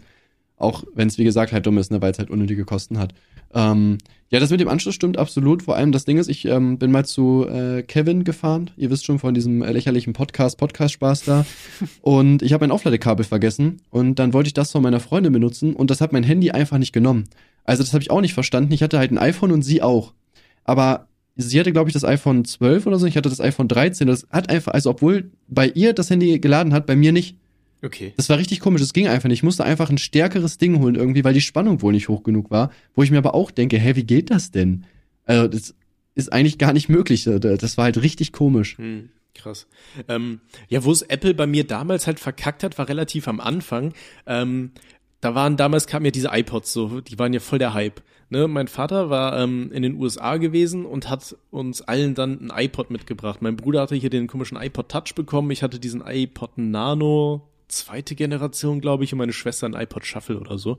Auch wenn es, wie gesagt, halt dumm ist, ne, weil es halt unnötige Kosten hat. Ähm, ja, das mit dem Anschluss stimmt absolut. Vor allem das Ding ist, ich ähm, bin mal zu äh, Kevin gefahren. Ihr wisst schon von diesem äh, lächerlichen Podcast, Podcast-Spaß da. und ich habe mein Aufladekabel vergessen. Und dann wollte ich das von meiner Freundin benutzen. Und das hat mein Handy einfach nicht genommen. Also das habe ich auch nicht verstanden. Ich hatte halt ein iPhone und sie auch. Aber sie hatte, glaube ich, das iPhone 12 oder so. Ich hatte das iPhone 13. Das hat einfach, also obwohl bei ihr das Handy geladen hat, bei mir nicht. Okay. Das war richtig komisch, das ging einfach nicht. Ich musste einfach ein stärkeres Ding holen irgendwie, weil die Spannung wohl nicht hoch genug war. Wo ich mir aber auch denke, hä, wie geht das denn? Also, das ist eigentlich gar nicht möglich. Das war halt richtig komisch. Hm, krass. Ähm, ja, wo es Apple bei mir damals halt verkackt hat, war relativ am Anfang. Ähm, da waren damals kamen ja diese iPods so, die waren ja voll der Hype. Ne, mein Vater war ähm, in den USA gewesen und hat uns allen dann ein iPod mitgebracht. Mein Bruder hatte hier den komischen iPod Touch bekommen. Ich hatte diesen iPod Nano zweite Generation, glaube ich, und meine Schwester ein iPod Shuffle oder so.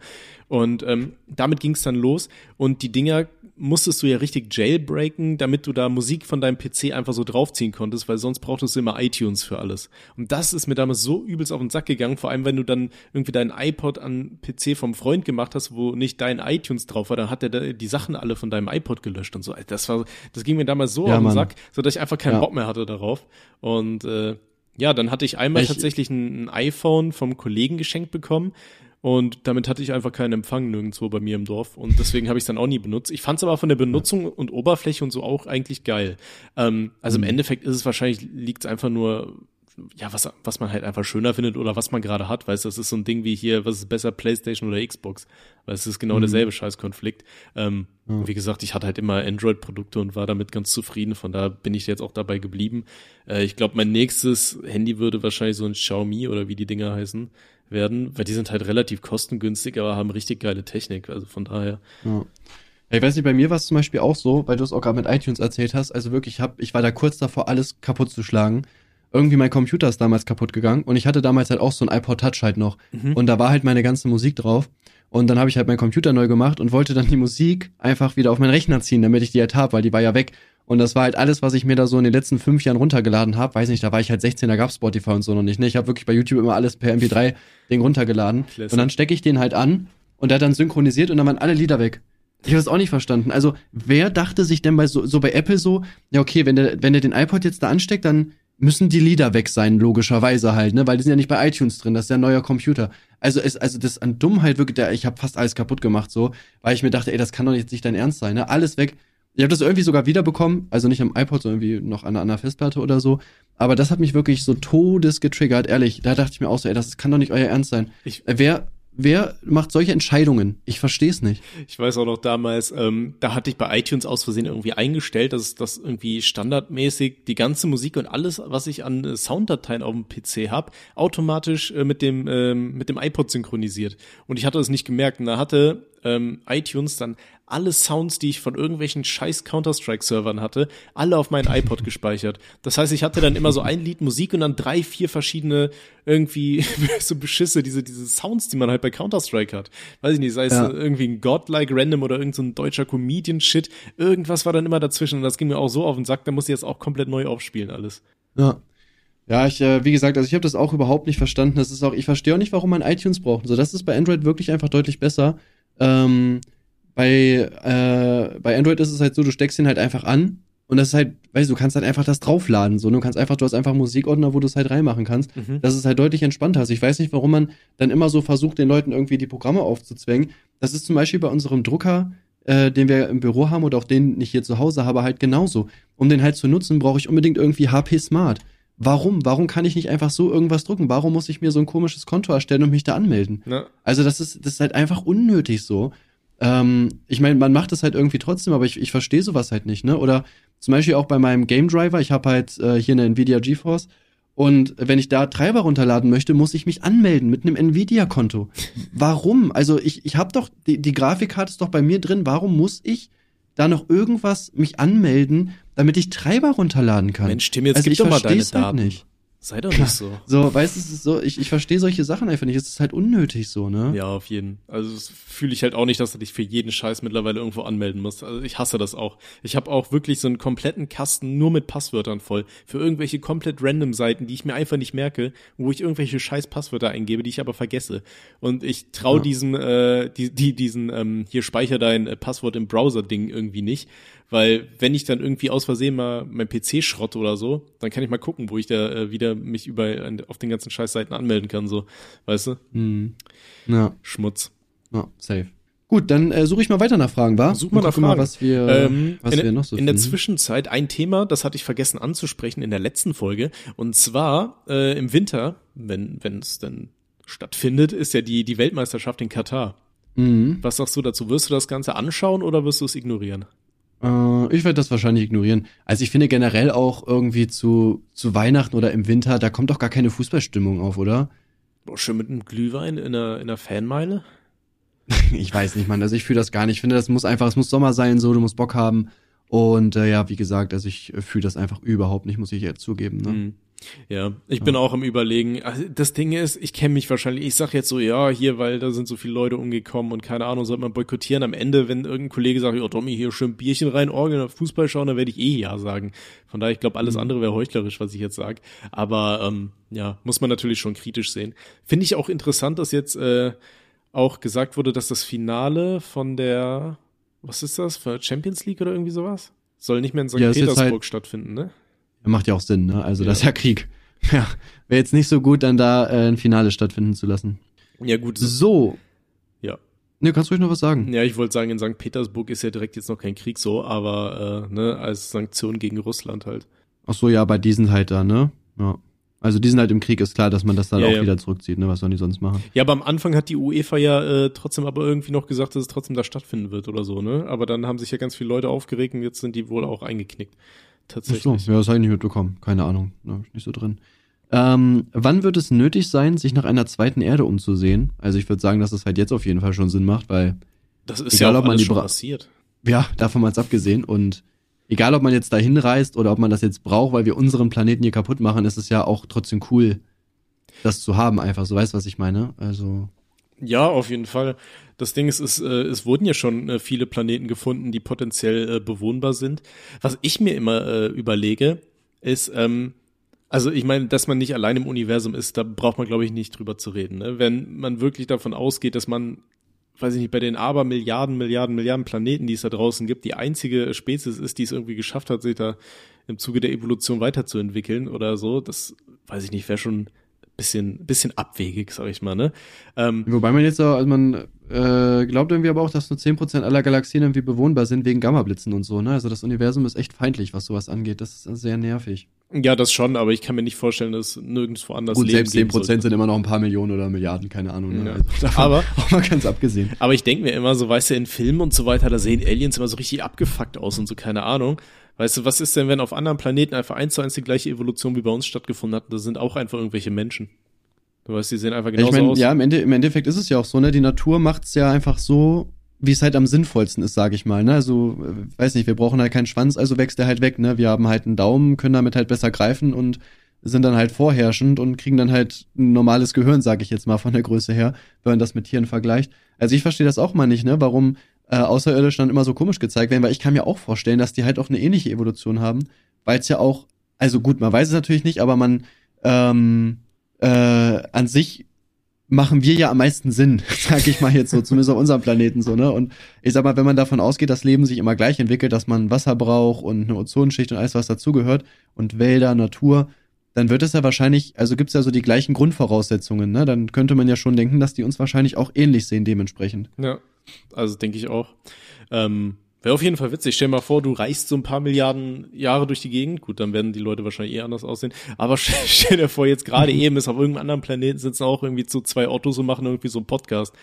Und ähm, damit ging es dann los. Und die Dinger musstest du ja richtig jailbreaken, damit du da Musik von deinem PC einfach so draufziehen konntest, weil sonst brauchtest du immer iTunes für alles. Und das ist mir damals so übelst auf den Sack gegangen, vor allem wenn du dann irgendwie deinen iPod an PC vom Freund gemacht hast, wo nicht dein iTunes drauf war, dann hat der da die Sachen alle von deinem iPod gelöscht und so. Das war, das ging mir damals so Ja, auf den Mann. Sack, so dass ich einfach keinen Ja. Bock mehr hatte darauf. Und äh, ja, dann hatte ich einmal Ich- tatsächlich ein, ein iPhone vom Kollegen geschenkt bekommen. Und damit hatte ich einfach keinen Empfang nirgendwo bei mir im Dorf. Und deswegen habe ich es dann auch nie benutzt. Ich fand es aber von der Benutzung und Oberfläche und so auch eigentlich geil. Ähm, also Mhm. im Endeffekt ist es wahrscheinlich, liegt es einfach nur, ja, was, was man halt einfach schöner findet oder was man gerade hat. Weißt du, das ist so ein Ding wie hier, was ist besser, Playstation oder Xbox? Weil es ist genau Mhm. derselbe Scheißkonflikt. Ähm, und Wie gesagt, ich hatte halt immer Android-Produkte und war damit ganz zufrieden. Von da bin ich jetzt auch dabei geblieben. Äh, ich glaube, mein nächstes Handy würde wahrscheinlich so ein Xiaomi oder wie die Dinger heißen werden, weil die sind halt relativ kostengünstig, aber haben richtig geile Technik. Also von daher. Ja. Ja, ich weiß nicht, bei mir war es zum Beispiel auch so, weil du es auch gerade mit iTunes erzählt hast. Also wirklich, ich, hab, ich war da kurz davor, alles kaputt zu schlagen. Irgendwie mein Computer ist damals kaputt gegangen und ich hatte damals halt auch so ein iPod Touch halt noch. Mhm. Und da war halt meine ganze Musik drauf. Und dann habe ich halt meinen Computer neu gemacht und wollte dann die Musik einfach wieder auf meinen Rechner ziehen, damit ich die halt hab, weil die war ja weg. Und das war halt alles, was ich mir da so in den letzten fünf Jahren runtergeladen habe. Weiß nicht, da war ich halt 16, da gab Spotify und so noch nicht. Ne? Ich habe wirklich bei YouTube immer alles per MP3-Ding runtergeladen. Classic. Und dann stecke ich den halt an und der hat dann synchronisiert und dann waren alle Lieder weg. Ich habe das auch nicht verstanden. Also, wer dachte sich denn bei so, so bei Apple so, ja, okay, wenn der, wenn der den iPod jetzt da ansteckt, dann müssen die Lieder weg sein, logischerweise halt, ne? Weil die sind ja nicht bei iTunes drin, das ist ja ein neuer Computer. Also es, also das an Dummheit wirklich, der, ich habe fast alles kaputt gemacht, so, weil ich mir dachte, ey, das kann doch jetzt nicht dein Ernst sein, ne? Alles weg. Ich habe das irgendwie sogar wiederbekommen, also nicht am iPod, sondern irgendwie noch an einer Festplatte oder so. Aber das hat mich wirklich so todes getriggert, ehrlich. Da dachte ich mir auch so, ey, das kann doch nicht euer Ernst sein. Ich, wer, wer macht solche Entscheidungen? Ich verstehe es nicht. Ich weiß auch noch damals, ähm, da hatte ich bei iTunes aus Versehen irgendwie eingestellt, dass das irgendwie standardmäßig die ganze Musik und alles, was ich an äh, Sounddateien auf dem PC habe, automatisch äh, mit dem ähm, mit dem iPod synchronisiert. Und ich hatte es nicht gemerkt. Und da hatte ähm, iTunes dann alle Sounds, die ich von irgendwelchen scheiß Counter-Strike-Servern hatte, alle auf meinen iPod gespeichert. Das heißt, ich hatte dann immer so ein Lied Musik und dann drei, vier verschiedene irgendwie so Beschisse, diese, diese Sounds, die man halt bei Counter-Strike hat. Weiß ich nicht, sei es ja. irgendwie ein Godlike Random oder irgendein so deutscher Comedian-Shit. Irgendwas war dann immer dazwischen und das ging mir auch so auf den Sack, da muss ich jetzt auch komplett neu aufspielen alles. Ja. Ja, ich, äh, wie gesagt, also ich habe das auch überhaupt nicht verstanden. Das ist auch, ich verstehe auch nicht, warum man iTunes braucht. So, das ist bei Android wirklich einfach deutlich besser. Ähm, bei, äh, bei Android ist es halt so, du steckst ihn halt einfach an und das ist halt, weißt du, du kannst halt einfach das draufladen. So, du kannst einfach, du hast einfach Musikordner, wo du es halt reinmachen kannst. Mhm. Das ist halt deutlich entspannter. Also ich weiß nicht, warum man dann immer so versucht, den Leuten irgendwie die Programme aufzuzwängen. Das ist zum Beispiel bei unserem Drucker, äh, den wir im Büro haben oder auch den ich hier zu Hause habe, halt genauso. Um den halt zu nutzen, brauche ich unbedingt irgendwie HP Smart. Warum? Warum kann ich nicht einfach so irgendwas drucken? Warum muss ich mir so ein komisches Konto erstellen und mich da anmelden? Ja. Also das ist, das ist halt einfach unnötig so. Ähm, ich meine, man macht das halt irgendwie trotzdem, aber ich, ich verstehe sowas halt nicht, ne? Oder zum Beispiel auch bei meinem Game Driver, ich habe halt äh, hier eine Nvidia GeForce und wenn ich da Treiber runterladen möchte, muss ich mich anmelden mit einem Nvidia-Konto. Warum? Also ich, ich habe doch, die, die Grafikkarte ist doch bei mir drin, warum muss ich da noch irgendwas mich anmelden, damit ich Treiber runterladen kann? Mensch, Tim, jetzt also gib doch mal deine halt Daten. Halt nicht. Sei doch nicht so. So, weißt du, es ist so, ich, ich verstehe solche Sachen einfach nicht. Es ist halt unnötig so, ne? Ja, auf jeden. Also das fühle ich halt auch nicht, dass du dich für jeden Scheiß mittlerweile irgendwo anmelden musst. Also ich hasse das auch. Ich habe auch wirklich so einen kompletten Kasten nur mit Passwörtern voll. Für irgendwelche komplett random Seiten, die ich mir einfach nicht merke, wo ich irgendwelche scheiß Passwörter eingebe, die ich aber vergesse. Und ich traue ja. diesem, äh, die, die, diesen, ähm, hier speicher dein äh, Passwort im Browser-Ding irgendwie nicht. Weil wenn ich dann irgendwie aus Versehen mal mein PC schrotte oder so, dann kann ich mal gucken, wo ich da äh, wieder mich über auf den ganzen Scheißseiten anmelden kann, so, weißt du? Mhm. Ja. Schmutz. Ja, safe. Gut, dann äh, suche ich mal weiter nach Fragen, war? Such mal nach Fragen. Mal, was wir, ähm, was in, wir noch so In finden. der Zwischenzeit ein Thema, das hatte ich vergessen anzusprechen in der letzten Folge. Und zwar äh, im Winter, wenn wenn es denn stattfindet, ist ja die die Weltmeisterschaft in Katar. Mhm. Was sagst du dazu? Wirst du das Ganze anschauen oder wirst du es ignorieren? Äh, ich werde das wahrscheinlich ignorieren. Also ich finde generell auch irgendwie zu, zu Weihnachten oder im Winter, da kommt doch gar keine Fußballstimmung auf, oder? Boah, schön mit einem Glühwein in einer, in einer Fanmeile? ich weiß nicht, Mann. Also ich fühle das gar nicht. Ich finde, das muss einfach, es muss Sommer sein, so, du musst Bock haben. Und äh, ja, wie gesagt, also ich fühle das einfach überhaupt nicht, muss ich jetzt zugeben. Ne? Mhm. Ja, ich bin auch am überlegen. Also, das Ding ist, ich kenne mich wahrscheinlich, ich sag jetzt so, ja, hier, weil da sind so viele Leute umgekommen und keine Ahnung, sollte man boykottieren. Am Ende, wenn irgendein Kollege sagt, ja, Tommy, hier schön Bierchen rein, Orgel, Fußball schauen, dann werde ich eh ja sagen. Von daher, ich glaube, alles mhm. andere wäre heuchlerisch, was ich jetzt sage. Aber ähm, ja, muss man natürlich schon kritisch sehen. Finde ich auch interessant, dass jetzt äh, auch gesagt wurde, dass das Finale von der, was ist das, für Champions League oder irgendwie sowas? Soll nicht mehr in St. Ja, Petersburg halt stattfinden, ne? Macht ja auch Sinn, ne? Also ja. das ist ja Krieg. Ja, wäre jetzt nicht so gut, dann da äh, ein Finale stattfinden zu lassen. Ja, gut. So. Ja. Ne, kannst du ruhig noch was sagen? Ja, ich wollte sagen, in St. Petersburg ist ja direkt jetzt noch kein Krieg so, aber äh, ne, als Sanktion gegen Russland halt. Ach so, ja, bei diesen halt da, ne? Ja. Also die sind halt im Krieg, ist klar, dass man das dann ja, auch ja. wieder zurückzieht, ne? Was sollen die sonst machen? Ja, aber am Anfang hat die UEFA ja äh, trotzdem aber irgendwie noch gesagt, dass es trotzdem da stattfinden wird oder so, ne? Aber dann haben sich ja ganz viele Leute aufgeregt und jetzt sind die wohl auch eingeknickt tatsächlich. Ach so, ja, das habe ich nicht mitbekommen. Keine Ahnung, da bin ich nicht so drin. Ähm, wann wird es nötig sein, sich nach einer zweiten Erde umzusehen? Also ich würde sagen, dass es halt jetzt auf jeden Fall schon Sinn macht, weil das ist egal, ja ob man die schon passiert. Ja, davon mal abgesehen und egal, ob man jetzt da hinreist oder ob man das jetzt braucht, weil wir unseren Planeten hier kaputt machen, ist es ja auch trotzdem cool, das zu haben einfach. So weißt, was ich meine? Also ja, auf jeden Fall. Das Ding ist, es, äh, es wurden ja schon äh, viele Planeten gefunden, die potenziell äh, bewohnbar sind. Was ich mir immer äh, überlege, ist, ähm, also ich meine, dass man nicht allein im Universum ist, da braucht man, glaube ich, nicht drüber zu reden. Ne? Wenn man wirklich davon ausgeht, dass man weiß ich nicht, bei den aber Milliarden, Milliarden, Milliarden Planeten, die es da draußen gibt, die einzige Spezies ist, die es irgendwie geschafft hat, sich da im Zuge der Evolution weiterzuentwickeln oder so, das weiß ich nicht, wäre schon bisschen, bisschen abwegig, sag ich mal, ne? Ähm, Wobei man jetzt auch, also man äh, glaubt irgendwie aber auch, dass nur 10% aller Galaxien irgendwie bewohnbar sind wegen Gammablitzen und so, ne? Also das Universum ist echt feindlich, was sowas angeht. Das ist sehr nervig. Ja, das schon, aber ich kann mir nicht vorstellen, dass nirgendwo anders Gut, Leben selbst 10% sind immer noch ein paar Millionen oder Milliarden, keine Ahnung. Ne? Ja. Also aber auch mal ganz abgesehen. Aber ich denke mir immer so, weißt du, in Filmen und so weiter, da sehen Aliens immer so richtig abgefuckt aus und so, keine Ahnung. Weißt du, was ist denn, wenn auf anderen Planeten einfach eins zu eins die gleiche Evolution wie bei uns stattgefunden hat? Da sind auch einfach irgendwelche Menschen. Du weißt, die sehen einfach genauso ich mein, aus. Ja, im, Ende, im Endeffekt ist es ja auch so, ne? Die Natur macht's ja einfach so, wie es halt am sinnvollsten ist, sage ich mal. Ne? Also, äh, weiß nicht, wir brauchen halt keinen Schwanz, also wächst der halt weg. Ne? Wir haben halt einen Daumen, können damit halt besser greifen und sind dann halt vorherrschend und kriegen dann halt ein normales Gehirn, sage ich jetzt mal von der Größe her, wenn man das mit Tieren vergleicht. Also ich verstehe das auch mal nicht, ne? Warum äh, Außerirdische dann immer so komisch gezeigt werden, weil ich kann mir auch vorstellen, dass die halt auch eine ähnliche Evolution haben, weil es ja auch, also gut, man weiß es natürlich nicht, aber man ähm, äh, an sich machen wir ja am meisten Sinn, sag ich mal jetzt so, zumindest auf unserem Planeten so, ne? Und ich sag mal, wenn man davon ausgeht, dass Leben sich immer gleich entwickelt, dass man Wasser braucht und eine Ozonschicht und alles, was dazugehört und Wälder, Natur, dann wird es ja wahrscheinlich, also gibt's ja so die gleichen Grundvoraussetzungen, ne? Dann könnte man ja schon denken, dass die uns wahrscheinlich auch ähnlich sehen dementsprechend. Ja. Also denke ich auch. Ähm, Wäre auf jeden Fall witzig. Stell dir mal vor, du reist so ein paar Milliarden Jahre durch die Gegend. Gut, dann werden die Leute wahrscheinlich eh anders aussehen. Aber stell, dir vor, jetzt gerade eben ist auf irgendeinem anderen Planeten sitzen auch irgendwie so zwei Autos und machen irgendwie so einen Podcast.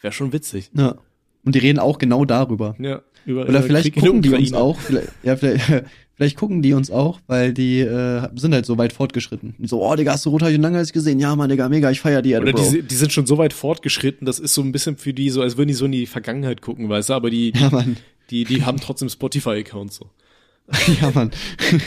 Wäre schon witzig. Ja. Und die reden auch genau darüber. Ja. Über, Oder vielleicht gucken die uns auch, vielleicht, ja, vielleicht, vielleicht gucken die uns auch, weil die äh, sind halt so weit fortgeschritten. Die so, oh, Digga, hast du Rothaarig und Langhals gesehen? Ja, Mann, Digga, mega, ich feier die. Oder die, die, sind schon so weit fortgeschritten, das ist so ein bisschen für die so, als würden die so in die Vergangenheit gucken, weißt du, aber die, die, ja, die, die haben trotzdem Spotify-Accounts so. ja, Mann.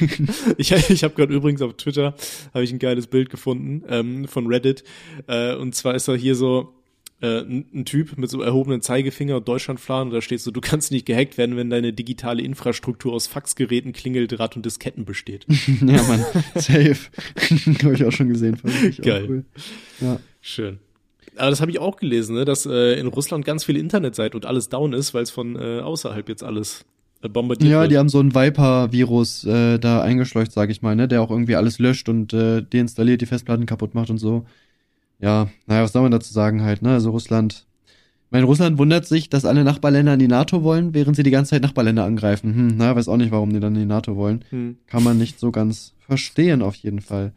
ich ich habe gerade übrigens auf Twitter habe ich ein geiles Bild gefunden ähm, von Reddit äh, und zwar ist da hier so äh, ein, Typ mit so erhobenen Zeigefinger und Deutschlandfahnen und da steht so, du kannst nicht gehackt werden, wenn deine digitale Infrastruktur aus Faxgeräten, Klingeldraht und Disketten besteht. ja, Mann, safe. habe ich auch schon gesehen. Ich Geil. Cool. Ja. Schön. Aber das habe ich auch gelesen, ne, dass äh, in Russland ganz viele Internetseiten und alles down ist, weil es von äh, außerhalb jetzt alles äh, bombardiert ja, wird. Ja, die haben so ein Viper-Virus äh, da eingeschleucht, sage ich mal, ne, der auch irgendwie alles löscht und äh, deinstalliert, die Festplatten kaputt macht und so ja, naja, was soll man dazu sagen halt, ne? Also Russland. Ich meine, Russland wundert sich, dass alle Nachbarländer in die NATO wollen, während sie die ganze Zeit Nachbarländer angreifen. Hm, na, weiß auch nicht, warum die dann in die NATO wollen. Hm. Kann man nicht so ganz verstehen, auf jeden Fall.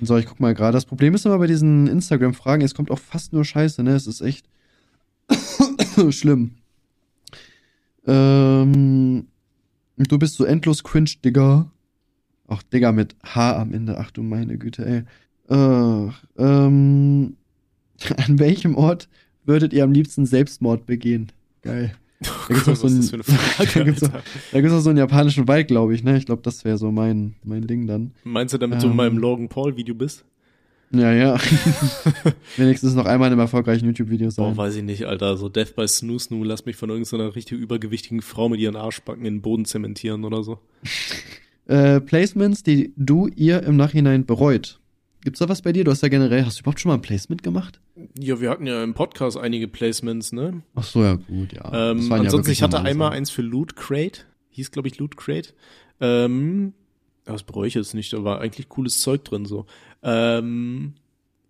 Und so, ich guck mal gerade. Das Problem ist immer bei diesen Instagram-Fragen, es kommt auch fast nur Scheiße, ne? Es ist echt schlimm. Ähm, du bist so endlos cringe, Digga. Ach, Digga mit H am Ende. Ach du meine Güte, ey. Äh, ähm, an welchem Ort würdet ihr am liebsten Selbstmord begehen? Geil. Oh da Gott, auch so auch, so einen japanischen Wald, glaube ich, ne? Ich glaube, das wäre so mein, mein Ding dann. Meinst du, damit ähm, du in meinem Logan Paul Video bist? Ja, ja. Wenigstens noch einmal in einem erfolgreichen YouTube-Video sein. Oh, weiß ich nicht, Alter. So Death by Snoo Snoo, lass mich von irgendeiner richtig übergewichtigen Frau mit ihren Arschbacken in den Boden zementieren oder so. äh, Placements, die du ihr im Nachhinein bereut. Gibt's da was bei dir? Du hast ja generell, hast du überhaupt schon mal ein Placement gemacht? Ja, wir hatten ja im Podcast einige Placements, ne? Ach so, ja, gut, ja. Ähm, ansonsten, ja ich hatte einmal eins für Loot Crate. Hieß, glaube ich, Loot Crate. Ähm, das bereue ich jetzt nicht, da war eigentlich cooles Zeug drin, so. Ähm,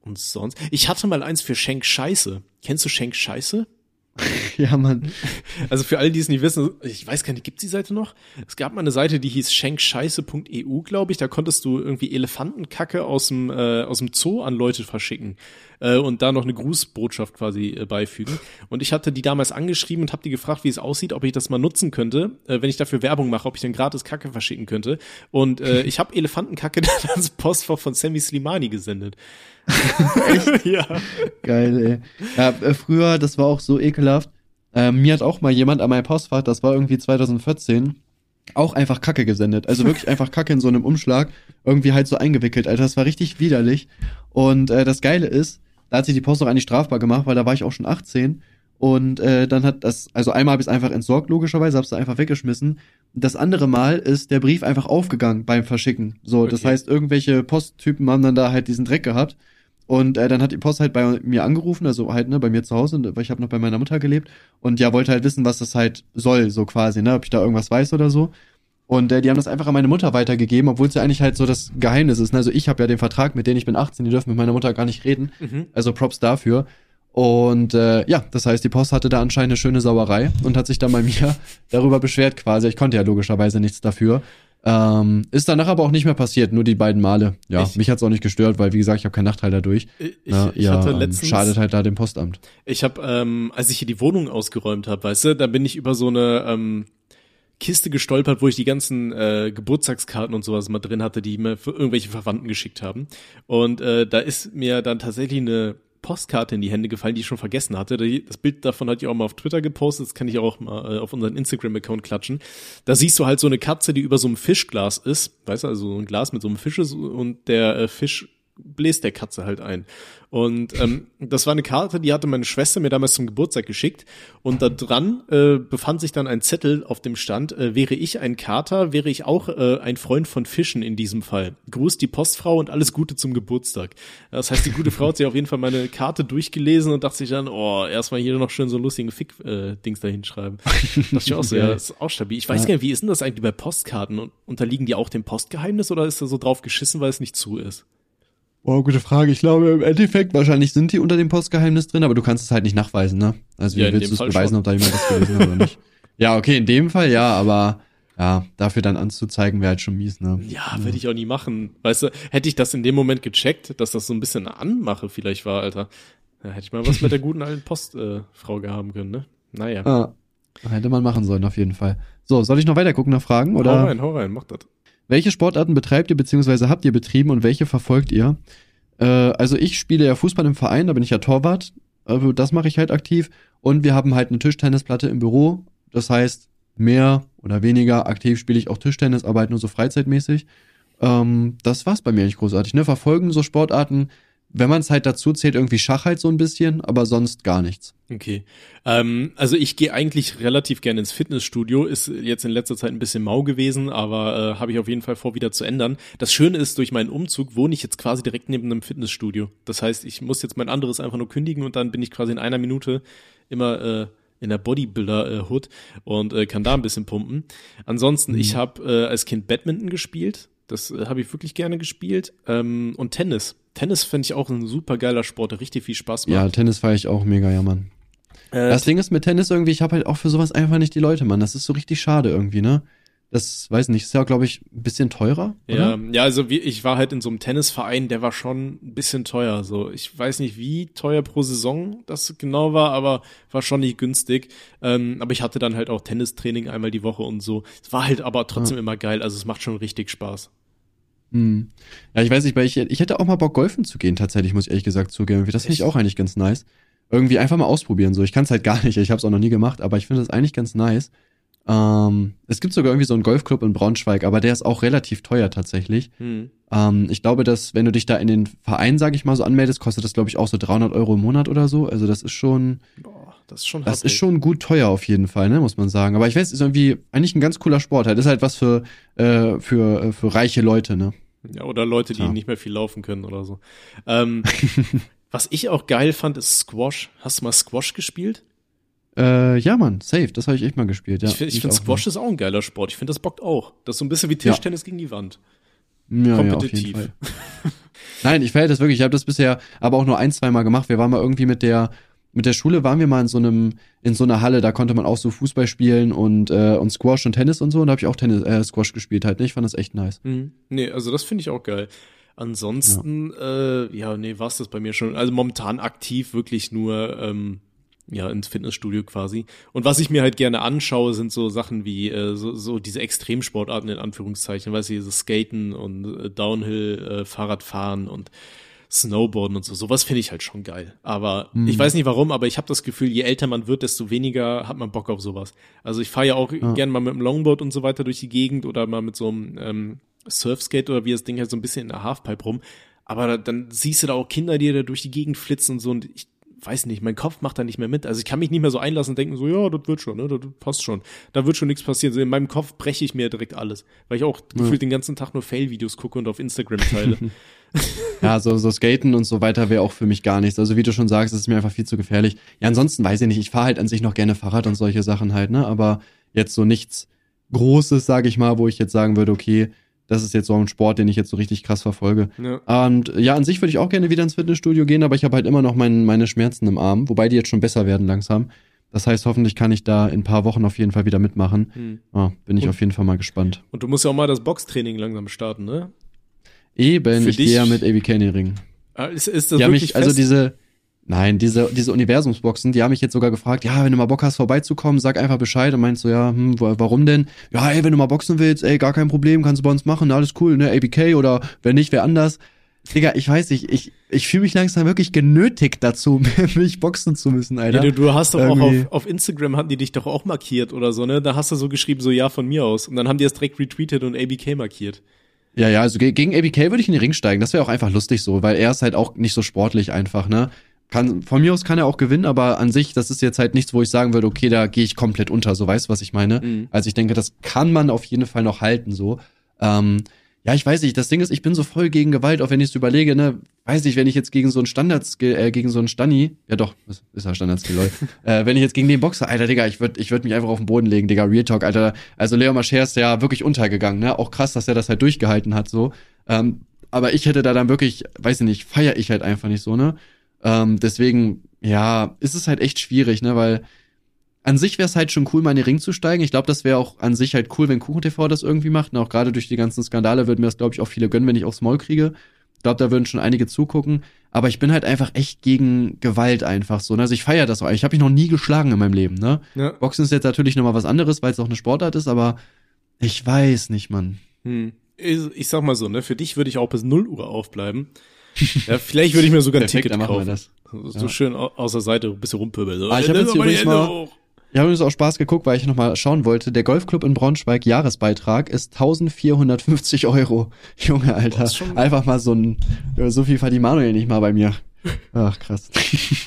und sonst. Ich hatte mal eins für Schenk Scheiße. Kennst du Schenk Scheiße? ja, Mann. Also für alle, die es nicht wissen, ich weiß gar nicht, gibt's die Seite noch? Es gab mal eine Seite, die hieß schenkscheiße.eu, glaube ich. Da konntest du irgendwie Elefantenkacke aus dem, äh, aus dem Zoo an Leute verschicken äh, und da noch eine Grußbotschaft quasi äh, beifügen. Und ich hatte die damals angeschrieben und habe die gefragt, wie es aussieht, ob ich das mal nutzen könnte, äh, wenn ich dafür Werbung mache, ob ich dann gratis Kacke verschicken könnte. Und äh, ich habe Elefantenkacke dann als Postfach von Sammy Slimani gesendet. Echt? ja. Geil, ey. Ja, äh, früher, das war auch so ekelhaft. Äh, mir hat auch mal jemand an meinem Postfach, das war irgendwie 2014, auch einfach Kacke gesendet. Also wirklich einfach Kacke in so einem Umschlag, irgendwie halt so eingewickelt. Alter, das war richtig widerlich. Und äh, das Geile ist, da hat sich die Post auch eigentlich strafbar gemacht, weil da war ich auch schon 18. Und äh, dann hat das, also einmal habe ich es einfach entsorgt, logischerweise, hab's da einfach weggeschmissen. Das andere Mal ist der Brief einfach aufgegangen beim Verschicken. So, okay. das heißt, irgendwelche Posttypen haben dann da halt diesen Dreck gehabt Und äh, dann hat die Post halt bei mir angerufen, also halt ne, bei mir zu Hause, weil ich habe noch bei meiner Mutter gelebt. Und ja, wollte halt wissen, was das halt soll, so quasi, ne, ob ich da irgendwas weiß oder so. Und äh, die haben das einfach an meine Mutter weitergegeben, obwohl es ja eigentlich halt so das Geheimnis ist. Ne? Also ich habe ja den Vertrag mit denen, ich bin 18, die dürfen mit meiner Mutter gar nicht reden. Mhm. Also Props dafür. Und äh, ja, das heißt, die Post hatte da anscheinend eine schöne Sauerei und hat sich dann bei mir darüber beschwert quasi. Ich konnte ja logischerweise nichts dafür. Ähm, ist danach aber auch nicht mehr passiert, nur die beiden Male. Ja, ich, mich hat's auch nicht gestört, weil wie gesagt, ich habe keinen Nachteil dadurch. Ich, Na, ich ja, hatte letztens, schadet halt da dem Postamt. Ich habe, ähm, als ich hier die Wohnung ausgeräumt habe, weißt du, da bin ich über so eine ähm, Kiste gestolpert, wo ich die ganzen äh, Geburtstagskarten und sowas mal drin hatte, die mir für irgendwelche Verwandten geschickt haben. Und äh, da ist mir dann tatsächlich eine Postkarte in die Hände gefallen, die ich schon vergessen hatte. Das Bild davon hatte ich auch mal auf Twitter gepostet, das kann ich auch mal äh, auf unseren Instagram-Account klatschen. Da siehst du halt so eine Katze, die über so einem Fischglas ist, weißt du, also so ein Glas mit so einem Fisch ist und der äh, Fisch bläst der Katze halt ein. Und ähm, das war eine Karte, die hatte meine Schwester mir damals zum Geburtstag geschickt. Und da dran äh, befand sich dann ein Zettel auf dem Stand, äh, wäre ich ein Kater, wäre ich auch äh, ein Freund von Fischen in diesem Fall. Gruß die Postfrau und alles Gute zum Geburtstag. Das heißt, die gute Frau hat sich auf jeden Fall meine Karte durchgelesen und dachte sich dann, oh, erstmal hier noch schön so lustigen Fick-Dings äh, da hinschreiben. dachte ich auch so, ja, das ist auch stabil. Ich weiß ja. gar nicht, wie ist denn das eigentlich bei Postkarten? Unterliegen die auch dem Postgeheimnis oder ist da so drauf geschissen, weil es nicht zu ist? Boah, gute Frage. Ich glaube, im Endeffekt, wahrscheinlich sind die unter dem Postgeheimnis drin, aber du kannst es halt nicht nachweisen, ne? Also wie ja, willst du es beweisen, schon. ob da jemand was gelesen hat oder nicht? Ja, okay, in dem Fall ja, aber ja, dafür dann anzuzeigen wäre halt schon mies, ne? Ja, würde ich auch nie machen. Weißt du, hätte ich das in dem Moment gecheckt, dass das so ein bisschen eine Anmache vielleicht war, Alter, da hätte ich mal was mit der guten alten Postfrau äh, gehaben können, ne? Naja. Ah, hätte man machen sollen, auf jeden Fall. So, soll ich noch weiter gucken nach Fragen, oder? Hau rein, hau rein, mach das. Welche Sportarten betreibt ihr bzw. habt ihr betrieben und welche verfolgt ihr? Äh, also ich spiele ja Fußball im Verein, da bin ich ja Torwart. Also das mache ich halt aktiv. Und wir haben halt eine Tischtennisplatte im Büro. Das heißt, mehr oder weniger aktiv spiele ich auch Tischtennis, aber halt nur so freizeitmäßig. Ähm, das war's bei mir nicht großartig. Ne? Verfolgen so Sportarten wenn man es halt dazu zählt, irgendwie Schach halt so ein bisschen, aber sonst gar nichts. Okay. Ähm, also ich gehe eigentlich relativ gerne ins Fitnessstudio, ist jetzt in letzter Zeit ein bisschen mau gewesen, aber äh, habe ich auf jeden Fall vor, wieder zu ändern. Das Schöne ist, durch meinen Umzug wohne ich jetzt quasi direkt neben einem Fitnessstudio. Das heißt, ich muss jetzt mein anderes einfach nur kündigen und dann bin ich quasi in einer Minute immer äh, in der Bodybuilder-Hood und äh, kann da ein bisschen pumpen. Ansonsten, mhm. ich habe äh, als Kind Badminton gespielt. Das äh, habe ich wirklich gerne gespielt. Ähm, und Tennis. Tennis finde ich auch ein super geiler Sport, der richtig viel Spaß macht. Ja, Tennis feiere ich auch mega, ja, Mann. Äh, das Ding ist mit Tennis irgendwie, ich habe halt auch für sowas einfach nicht die Leute, Mann. Das ist so richtig schade irgendwie, ne? Das weiß nicht, ist ja, glaube ich, ein bisschen teurer. Oder? Ja, ja, also wie, ich war halt in so einem Tennisverein, der war schon ein bisschen teuer. So, ich weiß nicht, wie teuer pro Saison das genau war, aber war schon nicht günstig. Ähm, aber ich hatte dann halt auch Tennistraining einmal die Woche und so. Es war halt aber trotzdem ja. immer geil. Also es macht schon richtig Spaß. Hm. Ja, ich weiß nicht, weil ich, ich hätte auch mal Bock, golfen zu gehen, tatsächlich, muss ich ehrlich gesagt zugeben. Das finde ich auch eigentlich ganz nice. Irgendwie einfach mal ausprobieren. So, ich kann es halt gar nicht, ich habe es auch noch nie gemacht, aber ich finde das eigentlich ganz nice. Ähm, es gibt sogar irgendwie so einen Golfclub in Braunschweig, aber der ist auch relativ teuer tatsächlich. Hm. Ähm, ich glaube, dass wenn du dich da in den Verein, sag ich mal, so anmeldest, kostet das, glaube ich, auch so 300 Euro im Monat oder so. Also das ist schon, Boah, das ist schon, das ist schon gut teuer auf jeden Fall, ne, muss man sagen. Aber ich weiß, ist irgendwie eigentlich ein ganz cooler Sport. Halt ist halt was für äh, für äh, für reiche Leute, ne. Ja, oder Leute, die ja. nicht mehr viel laufen können oder so. Ähm, was ich auch geil fand, ist Squash. Hast du mal Squash gespielt? Äh, ja, Mann, safe, das habe ich echt mal gespielt. Ja, ich finde, find, Squash mal. ist auch ein geiler Sport. Ich finde, das bockt auch. Das ist so ein bisschen wie Tischtennis ja. gegen die Wand. Ja, Kompetitiv. Ja, Nein, ich verhält das wirklich. Ich habe das bisher aber auch nur ein, zwei Mal gemacht. Wir waren mal irgendwie mit der mit der Schule waren wir mal in so einem in so einer Halle, da konnte man auch so Fußball spielen und äh, und Squash und Tennis und so und da habe ich auch Tennis äh, Squash gespielt halt, ne? Ich fand das echt nice. Mhm. Nee, also das finde ich auch geil. Ansonsten ja, äh, ja nee, war's das bei mir schon. Also momentan aktiv wirklich nur ähm, ja, ins Fitnessstudio quasi. Und was ich mir halt gerne anschaue, sind so Sachen wie äh, so, so diese Extremsportarten in Anführungszeichen, weißt du, dieses Skaten und äh, Downhill, äh, Fahrradfahren und Snowboarden und so. Sowas finde ich halt schon geil. Aber mhm. ich weiß nicht warum, aber ich habe das Gefühl, je älter man wird, desto weniger hat man Bock auf sowas. Also ich fahre ja auch ja. gern mal mit dem Longboard und so weiter durch die Gegend oder mal mit so einem ähm, Surfskate oder wie das Ding halt so ein bisschen in der Halfpipe rum. Aber dann siehst du da auch Kinder, die da durch die Gegend flitzen und so und ich weiß nicht, mein Kopf macht da nicht mehr mit. Also ich kann mich nicht mehr so einlassen und denken so, ja, das wird schon, ne, das passt schon. Da wird schon nichts passieren. Also in meinem Kopf breche ich mir direkt alles, weil ich auch ja. gefühlt den ganzen Tag nur Fail-Videos gucke und auf Instagram teile. ja, so, so Skaten und so weiter wäre auch für mich gar nichts. Also wie du schon sagst, ist mir einfach viel zu gefährlich. Ja, ansonsten weiß ich nicht, ich fahre halt an sich noch gerne Fahrrad und solche Sachen halt, ne, aber jetzt so nichts Großes, sage ich mal, wo ich jetzt sagen würde, okay, das ist jetzt so ein Sport, den ich jetzt so richtig krass verfolge. Ja. Und ja, an sich würde ich auch gerne wieder ins Fitnessstudio gehen, aber ich habe halt immer noch mein, meine Schmerzen im Arm, wobei die jetzt schon besser werden langsam. Das heißt, hoffentlich kann ich da in ein paar Wochen auf jeden Fall wieder mitmachen. Hm. Oh, bin ich und, auf jeden Fall mal gespannt. Und du musst ja auch mal das Boxtraining langsam starten, ne? Eben, Für ich gehe ja mit AB Kenny Ring. Ah, ist, ist das ja, wirklich mich, also diese, Nein, diese, diese Universumsboxen, die haben mich jetzt sogar gefragt, ja, wenn du mal Bock hast, vorbeizukommen, sag einfach Bescheid und meinst so, ja, hm, warum denn? Ja, ey, wenn du mal boxen willst, ey, gar kein Problem, kannst du bei uns machen, alles cool, ne, ABK oder wenn nicht, wer anders. Digga, ich weiß nicht, ich, ich fühle mich langsam wirklich genötigt dazu, mich boxen zu müssen, Alter. Ja, du, du hast doch Irgendwie. auch auf, auf Instagram hatten die dich doch auch markiert oder so, ne? Da hast du so geschrieben, so ja, von mir aus. Und dann haben die es direkt retweetet und ABK markiert. Ja, ja, also gegen ABK würde ich in den Ring steigen. Das wäre auch einfach lustig so, weil er ist halt auch nicht so sportlich einfach, ne? Kann, von mir aus kann er auch gewinnen, aber an sich, das ist jetzt halt nichts, wo ich sagen würde, okay, da gehe ich komplett unter, so weißt du, was ich meine? Mhm. Also ich denke, das kann man auf jeden Fall noch halten, so. Ähm, ja, ich weiß nicht, das Ding ist, ich bin so voll gegen Gewalt, auch wenn ich es überlege, ne, weiß ich, wenn ich jetzt gegen so einen Standardskill, äh, gegen so einen Stanni, ja doch, ist, ist ja Standardskill, lol. äh, wenn ich jetzt gegen den Boxer, Alter, Digga, ich würde ich würd mich einfach auf den Boden legen, Digga, Real Talk, Alter. Also Leo Mascher ist ja wirklich untergegangen, ne, auch krass, dass er das halt durchgehalten hat, so. Ähm, aber ich hätte da dann wirklich, weiß ich nicht, feier ich halt einfach nicht so, ne. Ähm, deswegen, ja, ist es halt echt schwierig, ne, weil an sich wäre es halt schon cool, mal in den Ring zu steigen. Ich glaube, das wäre auch an sich halt cool, wenn KuchenTV das irgendwie macht. Und auch gerade durch die ganzen Skandale würden mir das, glaube ich, auch viele gönnen, wenn ich aufs Maul kriege. Ich glaube, da würden schon einige zugucken. Aber ich bin halt einfach echt gegen Gewalt einfach so. Ne? Also ich feiere das auch. Ich habe mich noch nie geschlagen in meinem Leben. Ne? Ja. Boxen ist jetzt natürlich nochmal was anderes, weil es auch eine Sportart ist, aber ich weiß nicht, Mann. Hm. Ich, ich sag mal so, ne, für dich würde ich auch bis 0 Uhr aufbleiben. Ja, vielleicht würde ich mir sogar ein Perfekt, Ticket kaufen. Das. So, ja. schön aus der Seite ein bisschen rumpöbeln. So, ah, ich habe jetzt übrigens mal, ich habe übrigens auch Spaß geguckt, weil ich nochmal schauen wollte. Der Golfclub in Braunschweig Jahresbeitrag ist 1450 Euro. Junge, Alter. Einfach mal so ein, so viel verdient Manuel nicht mal bei mir. Ach, krass.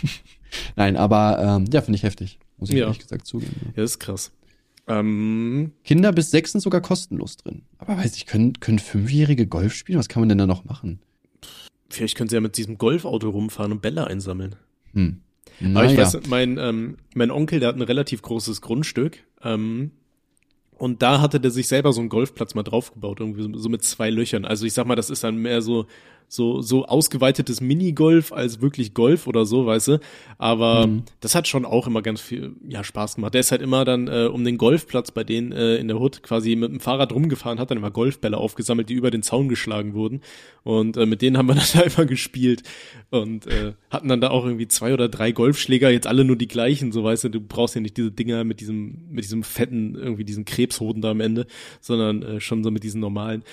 Nein, aber ähm, ja, finde ich heftig. Muss ich ja. ehrlich gesagt zugeben. Ja, ist krass. Ähm, Kinder bis sechs sind sogar kostenlos drin. Aber weiß ich, können, können Fünfjährige Golf spielen? Was kann man denn da noch machen? Vielleicht können sie ja mit diesem Golfauto rumfahren und Bälle einsammeln. Hm. Na, Aber ich ja. weiß, mein, ähm, mein Onkel, der hat ein relativ großes Grundstück. Ähm, und da hatte der sich selber so einen Golfplatz mal draufgebaut, irgendwie so mit zwei Löchern. Also ich sag mal, das ist dann mehr so so, so ausgeweitetes Minigolf als wirklich Golf oder so, weißt du. Aber mhm. das hat schon auch immer ganz viel, ja, Spaß gemacht. Der ist halt immer dann äh, um den Golfplatz bei denen äh, in der Hut quasi mit dem Fahrrad rumgefahren, hat dann immer Golfbälle aufgesammelt, die über den Zaun geschlagen wurden. Und äh, mit denen haben wir dann einfach gespielt und äh, hatten dann da auch irgendwie zwei oder drei Golfschläger, jetzt alle nur die gleichen, so weißt du, du brauchst ja nicht diese Dinger mit diesem, mit diesem fetten, irgendwie diesen Krebshoden da am Ende, sondern äh, schon so mit diesen normalen.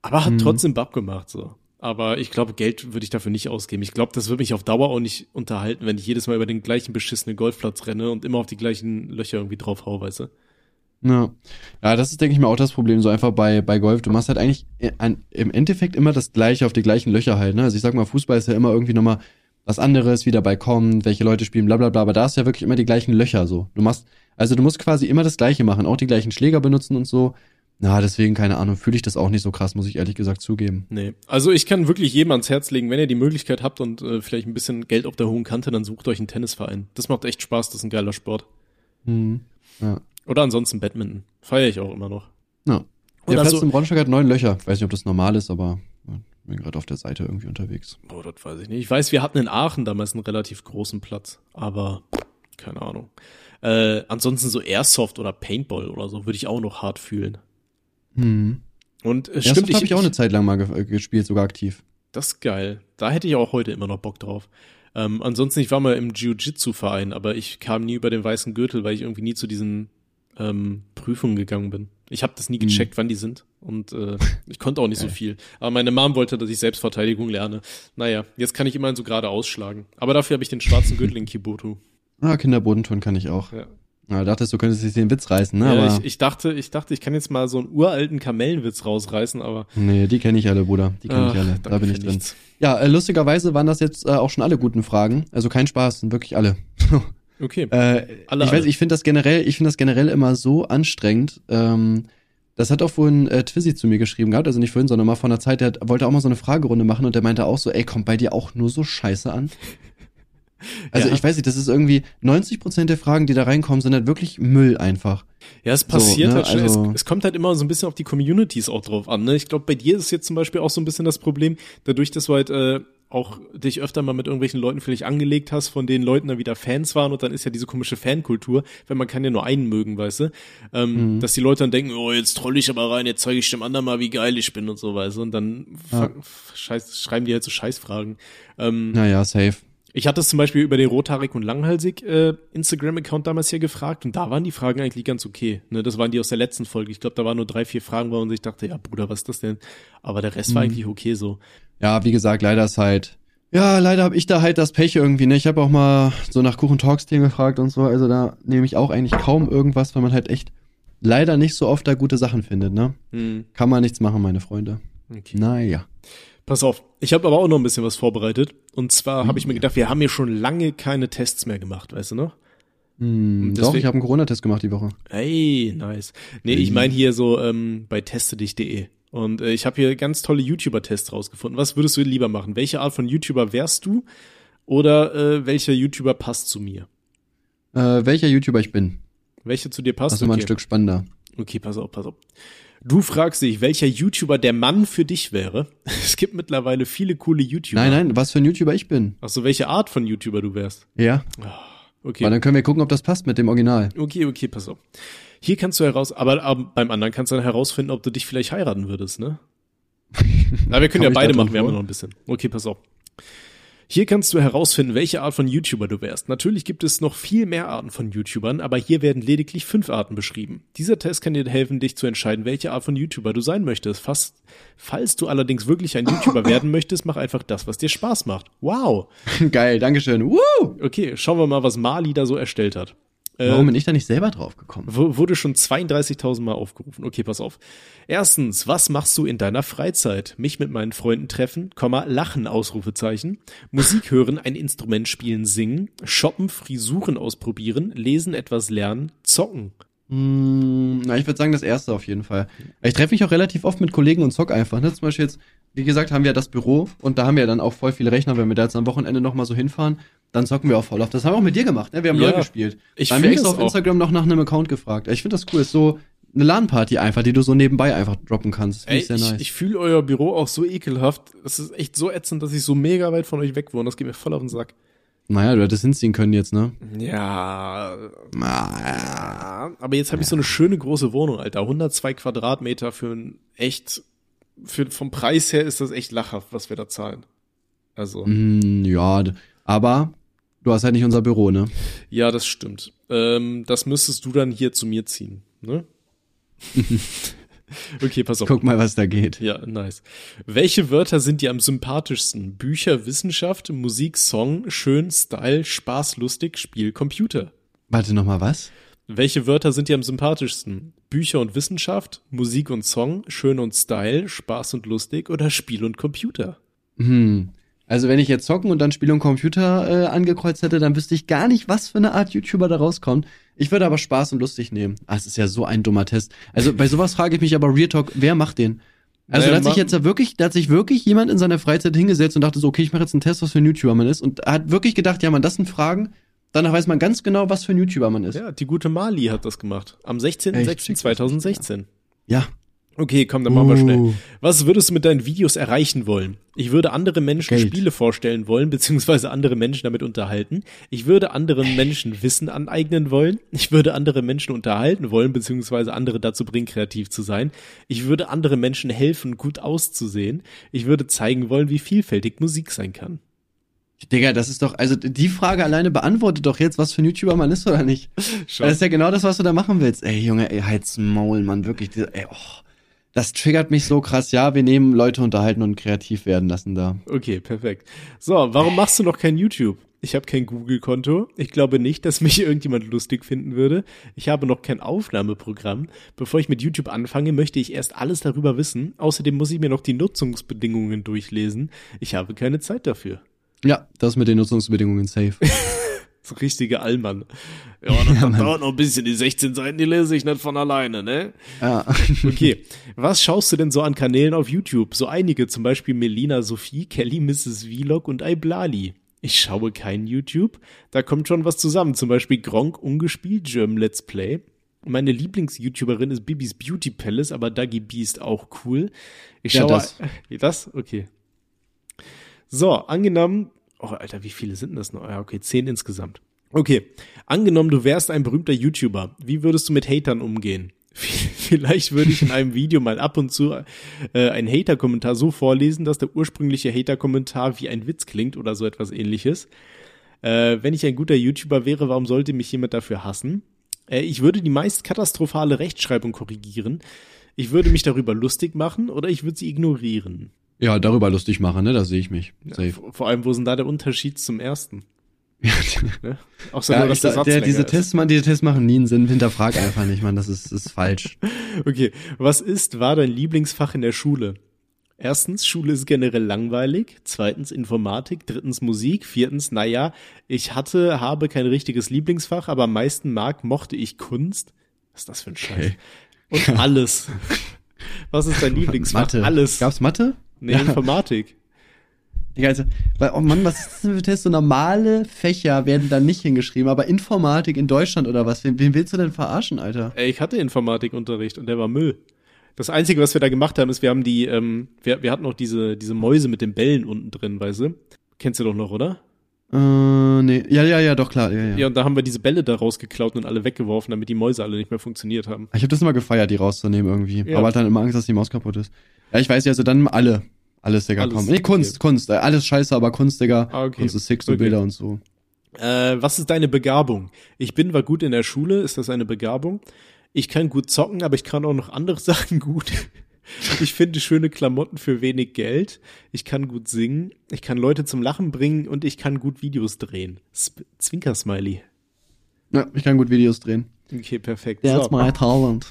Aber hat mhm. trotzdem Bab gemacht, so. Aber ich glaube, Geld würde ich dafür nicht ausgeben. Ich glaube, das würde mich auf Dauer auch nicht unterhalten, wenn ich jedes Mal über den gleichen beschissenen Golfplatz renne und immer auf die gleichen Löcher irgendwie drauf hau, weißt du? Ja. ja, das ist, denke ich mal, auch das Problem, so einfach bei, bei Golf. Du machst halt eigentlich im Endeffekt immer das Gleiche auf die gleichen Löcher halt. Ne? Also ich sag mal, Fußball ist ja immer irgendwie nochmal was anderes, wie dabei kommt, welche Leute spielen, bla bla bla. Aber da ist ja wirklich immer die gleichen Löcher so. Du machst, also du musst quasi immer das Gleiche machen, auch die gleichen Schläger benutzen und so. Na, deswegen, keine Ahnung, fühle ich das auch nicht so krass, muss ich ehrlich gesagt zugeben. Nee. Also ich kann wirklich jedem ans Herz legen, wenn ihr die Möglichkeit habt und äh, vielleicht ein bisschen Geld auf der hohen Kante, dann sucht euch einen Tennisverein. Das macht echt Spaß, das ist ein geiler Sport. Mhm. Ja. Oder ansonsten Badminton. Feiere ich auch immer noch. Ja. Der Platz also, im Braunschweig hat neun Löcher. Ich weiß nicht, ob das normal ist, aber ich bin gerade auf der Seite irgendwie unterwegs. Boah, das weiß ich nicht. Ich weiß, wir hatten in Aachen damals einen relativ großen Platz, aber keine Ahnung. Äh, ansonsten so Airsoft oder Paintball oder so würde ich auch noch hart fühlen. Hm. Und äh, stimmt, ich habe ich auch eine Zeit lang mal ge gespielt, sogar aktiv. Das ist geil. Da hätte ich auch heute immer noch Bock drauf. Ähm, ansonsten, ich war mal im Jiu-Jitsu-Verein, aber ich kam nie über den weißen Gürtel, weil ich irgendwie nie zu diesen ähm, Prüfungen gegangen bin. Ich habe das nie hm. gecheckt, hm. wann die sind. Und äh, ich konnte auch nicht so viel. Aber meine Mom wollte, dass ich Selbstverteidigung lerne. Naja, jetzt kann ich immerhin so gerade ausschlagen. Aber dafür habe ich den schwarzen Gürtel in Kiboto. Ah, Kinderbodentouren kann ich auch. Ja. Na, dachtest du könntest jetzt den Witz reißen, ne? Ja, aber ich, ich dachte, ich dachte, ich kann jetzt mal so einen uralten Kamellenwitz rausreißen, aber nee, die kenne ich alle, Bruder. Die kenne ich alle. Da bin ich drin. nichts. Ja, äh, lustigerweise waren das jetzt äh, auch schon alle guten Fragen. Also kein Spaß, sind wirklich alle. Okay. Äh, Alle, ich weiß, alle. ich finde das generell, ich finde das generell immer so anstrengend. Ähm, das hat auch vorhin äh, Twizzy zu mir geschrieben gehabt, also nicht vorhin, sondern mal vor einer Zeit, der wollte auch mal so eine Fragerunde machen und der meinte auch so, ey, kommt bei dir auch nur so Scheiße an? Also Ja. ich weiß nicht, das ist irgendwie 90% der Fragen, die da reinkommen, sind halt wirklich Müll einfach. Ja, es passiert ne, halt schnell. also- es, es kommt halt immer so ein bisschen auf die Communities auch drauf an. Ne? Ich glaube, bei dir ist jetzt zum Beispiel auch so ein bisschen das Problem, dadurch, dass du halt äh, auch dich öfter mal mit irgendwelchen Leuten vielleicht angelegt hast, von denen Leuten dann wieder Fans waren und dann ist ja diese komische Fankultur, wenn man kann ja nur einen mögen, weißt du, ähm, Mhm. dass die Leute dann denken, oh, jetzt troll ich aber rein, jetzt zeige ich dem anderen mal, wie geil ich bin und so, weißt du, und dann Ja. scheiß, schreiben die halt so Scheißfragen. Ähm, Naja, safe. Ich hatte es zum Beispiel über den Rothaarig und Langhalsig äh, Instagram-Account damals hier gefragt und da waren die Fragen eigentlich ganz okay. Ne, das waren die aus der letzten Folge. Ich glaube, da waren nur drei, vier Fragen, wo man sich dachte, ja Bruder, was ist das denn? Aber der Rest war Mhm. eigentlich okay so. Ja, wie gesagt, leider ist halt. Ja, leider habe ich da halt das Pech irgendwie, ne? Ich habe auch mal so nach Kuchen Talks Themen gefragt und so, also da nehme ich auch eigentlich kaum irgendwas, weil man halt echt leider nicht so oft da gute Sachen findet, ne? Hm, Kann man nichts machen, meine Freunde. okay. Naja. Pass auf, ich habe aber auch noch ein bisschen was vorbereitet. Und zwar habe ich Hm. mir gedacht, wir haben hier schon lange keine Tests mehr gemacht, weißt du noch? Hm, Und doch, deswegen- ich habe einen Corona-Test gemacht die Woche. Hey, nice. Nee, ich meine hier so ähm, bei testedich.de. Und äh, ich habe hier ganz tolle YouTuber-Tests rausgefunden. Was würdest du lieber machen? Welche Art von YouTuber wärst du? Oder äh, welcher YouTuber passt zu mir? Äh, welcher YouTuber ich bin. Welcher zu dir passt? Das ist immer ein okay. Stück spannender. okay, pass auf, pass auf. Du fragst dich, welcher YouTuber der Mann für dich wäre. Es gibt mittlerweile viele coole YouTuber. Nein, nein, was für ein YouTuber ich bin. Ach so, welche Art von YouTuber du wärst. Ja. Okay. Weil dann können wir gucken, ob das passt mit dem Original. Okay, okay, pass auf. Hier kannst du heraus, aber, beim anderen kannst du dann herausfinden, ob du dich vielleicht heiraten würdest, ne? Na, wir können Komm ja beide machen, wir haben noch ein bisschen. Okay, pass auf. Hier kannst du herausfinden, welche Art von YouTuber du wärst. Natürlich gibt es noch viel mehr Arten von YouTubern, aber hier werden lediglich fünf Arten beschrieben. Dieser Test kann dir helfen, dich zu entscheiden, welche Art von YouTuber du sein möchtest. Fast, falls du allerdings wirklich ein YouTuber werden möchtest, mach einfach das, was dir Spaß macht. Wow. Geil, Dankeschön. Woo! Okay, schauen wir mal, was Mali da so erstellt hat. Äh, Warum bin ich da nicht selber drauf gekommen? Wurde schon 32.000 Mal aufgerufen. Okay, pass auf. Erstens, was machst du in deiner Freizeit? Mich mit meinen Freunden treffen, Komma, lachen, Ausrufezeichen. Musik hören, ein Instrument spielen, singen. Shoppen, Frisuren ausprobieren, lesen, etwas lernen, zocken. Hm, na, ich würde sagen, das erste auf jeden Fall. Ich treffe mich auch relativ oft mit Kollegen und zock einfach. Ne? Zum Beispiel jetzt, wie gesagt, haben wir ja das Büro und da haben wir dann auch voll viele Rechner. Wenn wir da jetzt am Wochenende nochmal so hinfahren, dann zocken wir auch voll oft. Das haben wir auch mit dir gemacht, ne? Wir haben Ja, LOL gespielt. ich da haben wir extra auf. Instagram noch nach einem Account gefragt. Ich finde das cool. Ist so eine LAN-Party einfach, die du so nebenbei einfach droppen kannst. Ey, ich sehr ich, nice. ich fühle euer Büro auch so ekelhaft. Es ist echt so ätzend, dass ich so mega weit von euch weg wohne. Das geht mir voll auf den Sack. Naja, du hättest hinziehen können jetzt, ne? Ja, Ja, aber jetzt habe ich so eine schöne große Wohnung, Alter. 102 Quadratmeter für ein echt, für, vom Preis her ist das echt lachhaft, was wir da zahlen. Also, Hm, ja, aber du hast halt nicht unser Büro, ne? ja, das stimmt. Ähm, das müsstest du dann hier zu mir ziehen, ne? okay, pass auf. Guck mal, was da geht. Ja, nice. Welche Wörter sind dir am sympathischsten? Bücher, Wissenschaft, Musik, Song, schön, Style, Spaß, lustig, Spiel, Computer. Warte noch mal, was? Welche Wörter sind dir am sympathischsten? Bücher und Wissenschaft, Musik und Song, schön und Style, Spaß und lustig oder Spiel und Computer? Hm. Also wenn ich jetzt Zocken und dann Spiel und Computer äh, angekreuzt hätte, dann wüsste ich gar nicht, was für eine Art YouTuber da rauskommt. Ich würde aber Spaß und lustig nehmen. Ah, es ist ja so ein dummer Test. Also bei sowas frage ich mich aber Real Talk, wer macht den? Also Naja, da hat sich jetzt ja wirklich, da hat sich wirklich jemand in seiner Freizeit hingesetzt und dachte so, okay, ich mache jetzt einen Test, was für ein YouTuber man ist. Und hat wirklich gedacht, ja, man, das sind Fragen. Danach weiß man ganz genau, was für ein YouTuber man ist. Ja, die gute Mali hat das gemacht. Am Echt? Schick, 16.06.2016. Ja. Okay, komm, dann machen wir schnell. Uh. Was würdest du mit deinen Videos erreichen wollen? Ich würde andere Menschen Geld. Spiele vorstellen wollen, beziehungsweise andere Menschen damit unterhalten. Ich würde anderen Menschen Wissen aneignen wollen. Ich würde andere Menschen unterhalten wollen, beziehungsweise andere dazu bringen, kreativ zu sein. Ich würde andere Menschen helfen, gut auszusehen. Ich würde zeigen wollen, wie vielfältig Musik sein kann. Digga, das ist doch, also die Frage alleine beantwortet doch jetzt, was für ein YouTuber man ist oder nicht. Schon. Das ist ja genau das, was du da machen willst. Ey, Junge, ey, halt's Maul, Mann, wirklich. Ey, oh, das triggert mich so krass. Ja, wir nehmen Leute unterhalten und kreativ werden lassen da. Okay, perfekt. So, warum machst du noch kein YouTube? Ich habe kein Google-Konto. Ich glaube nicht, dass mich irgendjemand lustig finden würde. Ich habe noch kein Aufnahmeprogramm. Bevor ich mit YouTube anfange, möchte ich erst alles darüber wissen. Außerdem muss ich mir noch die Nutzungsbedingungen durchlesen. Ich habe keine Zeit dafür. Ja, das mit den Nutzungsbedingungen safe. Richtige Allmann. Ja, das ja, dauert noch ein bisschen. Die 16 Seiten, die lese ich nicht von alleine, ne? Ja. Okay. Was schaust du denn so an Kanälen auf YouTube? So einige, zum Beispiel Melina Sophie, Kelly Mrs. Vlog und Iblali. Ich schaue kein YouTube. Da kommt schon was zusammen. Zum Beispiel Gronk ungespielt, German Let's Play. Meine Lieblings-YouTuberin ist Bibis Beauty Palace, aber Dagi B ist auch cool. Ich schaue. Ja, das. das? Okay. So, angenommen, Oh, Alter, wie viele sind das noch? Ja, okay, zehn insgesamt. Okay, angenommen, du wärst ein berühmter YouTuber. Wie würdest du mit Hatern umgehen? Vielleicht würde ich in einem Video mal ab und zu äh, einen Hater-Kommentar so vorlesen, dass der ursprüngliche Hater-Kommentar wie ein Witz klingt oder so etwas ähnliches. Äh, wenn ich ein guter YouTuber wäre, warum sollte mich jemand dafür hassen? Äh, ich würde die meist katastrophale Rechtschreibung korrigieren. Ich würde mich darüber lustig machen oder ich würde sie ignorieren. Ja, darüber lustig machen, ne? Da sehe ich mich. Safe. Ja, vor allem, wo ist denn da der Unterschied zum ersten? ne? Auch so ja, nur, dass der Satz der, diese Tests, man, diese Tests machen nie einen Sinn. Hinterfrag einfach nicht, man. Das ist, ist falsch. Okay. Was ist, war dein Lieblingsfach in der Schule? Erstens, Schule ist generell langweilig. Zweitens, Informatik. Drittens, Musik. Viertens, naja, ich hatte, habe kein richtiges Lieblingsfach, aber am meisten mag, mochte ich Kunst. Was ist das für ein Scheiß? Okay. Und alles. Was ist dein Lieblingsfach? Mathe. Alles. Gab's Mathe? Nee, ja. Informatik. Ja, also, weil, oh Mann, was ist das denn für Test? So normale Fächer werden da nicht hingeschrieben, aber Informatik in Deutschland oder was? Wen, wen willst du denn verarschen, Alter? Ey, ich hatte Informatikunterricht und der war Müll. Das Einzige, was wir da gemacht haben, ist, wir haben die, ähm, wir, wir hatten noch diese, diese Mäuse mit den Bällen unten drin, weißt du? Kennst du doch noch, oder? Äh, nee. Ja, ja, ja, doch, klar. Ja, ja. ja, und da haben wir diese Bälle da rausgeklaut und alle weggeworfen, damit die Mäuse alle nicht mehr funktioniert haben. Ich habe das immer gefeiert, die rauszunehmen irgendwie. Ja. Aber halt dann immer Angst, dass die Maus kaputt ist. Ja, ich weiß ja, also dann alle. Alles, Digga, alles, komm. Nee, Kunst, okay. Kunst. Alles scheiße, aber Kunst, Digga. Ah, okay. Kunst ist sick, so okay. Bilder und so. Äh, was ist deine Begabung? Ich bin war gut in der Schule. Ist das eine Begabung? Ich kann gut zocken, aber ich kann auch noch andere Sachen gut. Ich finde schöne Klamotten für wenig Geld. Ich kann gut singen. Ich kann Leute zum Lachen bringen und ich kann gut Videos drehen. Zwinker-Smiley. Ja, ich kann gut Videos drehen. Okay, perfekt. That's so. my talent.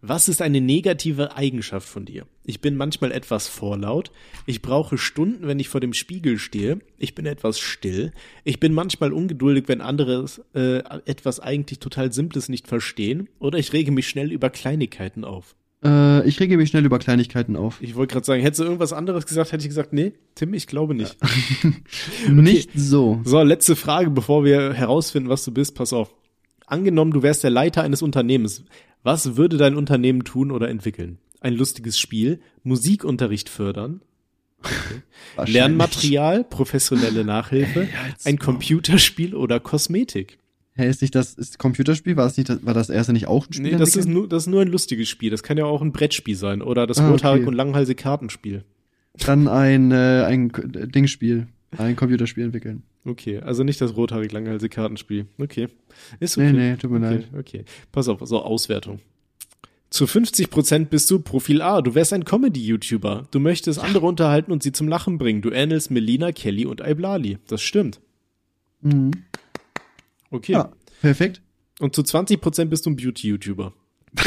Was ist eine negative Eigenschaft von dir? Ich bin manchmal etwas vorlaut. Ich brauche Stunden, wenn ich vor dem Spiegel stehe. Ich bin etwas still. Ich bin manchmal ungeduldig, wenn andere äh, etwas eigentlich total Simples nicht verstehen. Oder ich rege mich schnell über Kleinigkeiten auf. Äh, ich rege mich schnell über Kleinigkeiten auf. Ich wollte gerade sagen, hättest du irgendwas anderes gesagt, hätte ich gesagt, nee, Tim, ich glaube nicht. okay. Nicht so. So, letzte Frage, bevor wir herausfinden, was du bist. Pass auf. Angenommen, du wärst der Leiter eines Unternehmens. Was würde dein Unternehmen tun oder entwickeln? Ein lustiges Spiel, Musikunterricht fördern, okay. Lernmaterial, professionelle Nachhilfe, ja, ein Computerspiel oder Kosmetik. Hä, hey, ist nicht das ist Computerspiel? War das nicht war das erste nicht auch ein Spiel? Nee, das ist nur das ist nur ein lustiges Spiel. Das kann ja auch ein Brettspiel sein oder das ah, rothaarig okay. und langhalsige Kartenspiel. Dann ein äh, ein Dingspiel, ein Computerspiel entwickeln. Okay, also nicht das rothaarig langhalsige Kartenspiel. Okay. Ist okay. Nee, nee, tut mir okay, leid. Okay. Pass auf, so Auswertung. Zu 50 Prozent bist du Profil A. Du wärst ein Comedy-YouTuber. Du möchtest andere unterhalten und sie zum Lachen bringen. Du ähnelst Melina, Kelly und Iblali. Das stimmt. Mhm. Okay. Ja, perfekt. Und zu 20% bist du ein Beauty-YouTuber.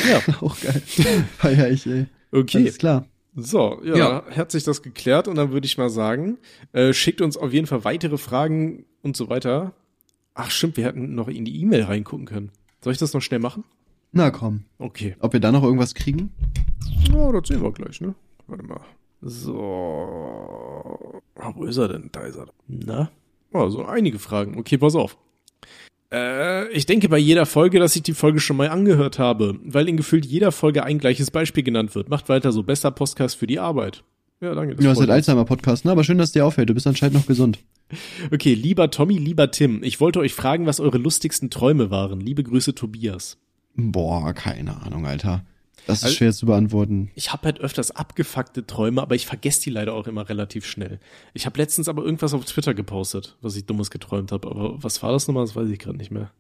Ja. Auch geil. Feier ich, ey. Okay. Alles klar. So, ja, ja, hat sich das geklärt und dann würde ich mal sagen, äh, schickt uns auf jeden Fall weitere Fragen und so weiter. Ach stimmt, wir hätten noch in die E-Mail reingucken können. Soll ich das noch schnell machen? Na komm. Okay. Ob wir da noch irgendwas kriegen? Ja, das sehen wir gleich, ne? Warte mal. So. Ah, wo ist er denn? Da ist er. Na? Also einige Fragen. Okay, pass auf. Äh, ich denke bei jeder Folge, dass ich die Folge schon mal angehört habe, weil in gefühlt jeder Folge ein gleiches Beispiel genannt wird. Macht weiter so. Bester Podcast für die Arbeit. Ja, danke. Das ja, ist halt Alzheimer-Podcast, ne? Aber schön, dass dir auffällt. Du bist anscheinend noch gesund. Okay, lieber Tommy, lieber Tim. Ich wollte euch fragen, was eure lustigsten Träume waren. Liebe Grüße, Tobias. Boah, keine Ahnung, Alter. Das ist also, schwer zu beantworten. Ich habe halt öfters abgefuckte Träume, aber ich vergesse die leider auch immer relativ schnell. Ich habe letztens aber irgendwas auf Twitter gepostet, was ich dummes geträumt habe. Aber was war das nochmal? Das weiß ich gerade nicht mehr.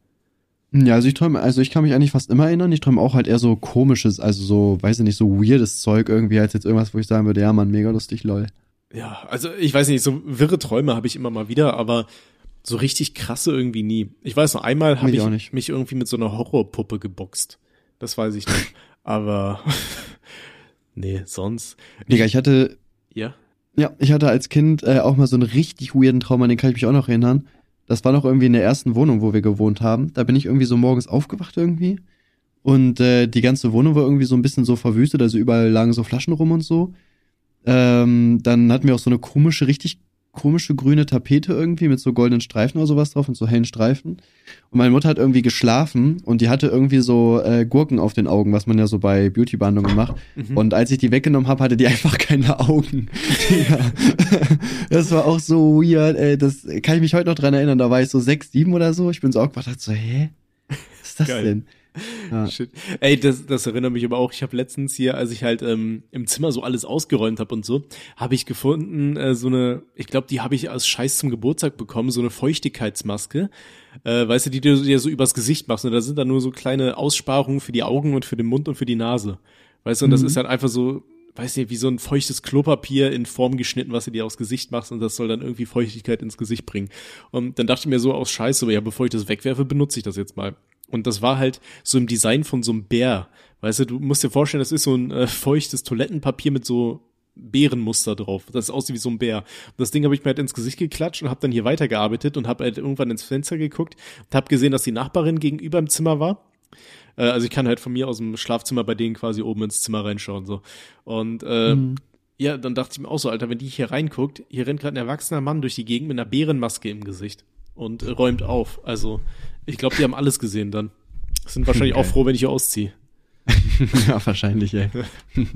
Ja, also ich träume, also ich kann mich eigentlich fast immer erinnern. Ich träume auch halt eher so komisches, also so, weiß ich nicht, so weirdes Zeug irgendwie, als jetzt irgendwas, wo ich sagen würde, ja, man, mega lustig, lol. Ja, also ich weiß nicht, so wirre Träume habe ich immer mal wieder, aber So richtig krasse irgendwie nie. Ich weiß noch, einmal habe ich nicht. mich irgendwie mit so einer Horrorpuppe geboxt. Das weiß ich noch. Aber nee, sonst. Digga, ich hatte, Ja. ja, ich hatte als Kind äh, auch mal so einen richtig weirden Traum, an den kann ich mich auch noch erinnern. Das war noch irgendwie in der ersten Wohnung, wo wir gewohnt haben. Da bin ich irgendwie so morgens aufgewacht irgendwie. Und äh, die ganze Wohnung war irgendwie so ein bisschen so verwüstet, also überall lagen so Flaschen rum und so. Ähm, dann hatten wir auch so eine komische, richtig komische grüne Tapete irgendwie mit so goldenen Streifen oder sowas drauf und so hellen Streifen. Und meine Mutter hat irgendwie geschlafen und die hatte irgendwie so äh, Gurken auf den Augen, was man ja so bei Beauty-Behandlungen macht. Mhm. Und als ich die weggenommen habe, hatte die einfach keine Augen. ja. Das war auch so weird, ey. Das kann ich mich heute noch dran erinnern. Da war ich so sechs, sieben oder so. Ich bin so aufgewacht, dachte so, hä? Was ist das Geil. denn? Ja. Shit. Ey, das, das erinnert mich aber auch. Ich habe letztens hier, als ich halt ähm, im Zimmer so alles ausgeräumt habe und so, habe ich gefunden, äh, so eine, ich glaube, die habe ich als Scheiß zum Geburtstag bekommen, so eine Feuchtigkeitsmaske. Äh, weißt du, die du dir so übers Gesicht machst. Und da sind dann nur so kleine Aussparungen für die Augen und für den Mund und für die Nase. Weißt du, und das Mhm. ist halt einfach so, weiß nicht, wie so ein feuchtes Klopapier in Form geschnitten, was du dir aufs Gesicht machst und das soll dann irgendwie Feuchtigkeit ins Gesicht bringen. Und dann dachte ich mir so aus Scheiße, aber ja, bevor ich das wegwerfe, benutze ich das jetzt mal. Und das war halt so im Design von so einem Bär. Weißt du, du musst dir vorstellen, das ist so ein äh, feuchtes Toilettenpapier mit so Bärenmuster drauf. Das aussieht wie so ein Bär. Und das Ding habe ich mir halt ins Gesicht geklatscht und habe dann hier weitergearbeitet und habe halt irgendwann ins Fenster geguckt und habe gesehen, dass die Nachbarin gegenüber im Zimmer war. Äh, also ich kann halt von mir aus dem Schlafzimmer bei denen quasi oben ins Zimmer reinschauen so. Und äh, Mhm. ja, dann dachte ich mir auch so, Alter, wenn die hier reinguckt, hier rennt gerade ein erwachsener Mann durch die Gegend mit einer Bärenmaske im Gesicht und äh, räumt auf. Also ich glaube, die haben alles gesehen dann. Sind wahrscheinlich auch Geil. froh, wenn ich hier ausziehe. ja, wahrscheinlich, ey.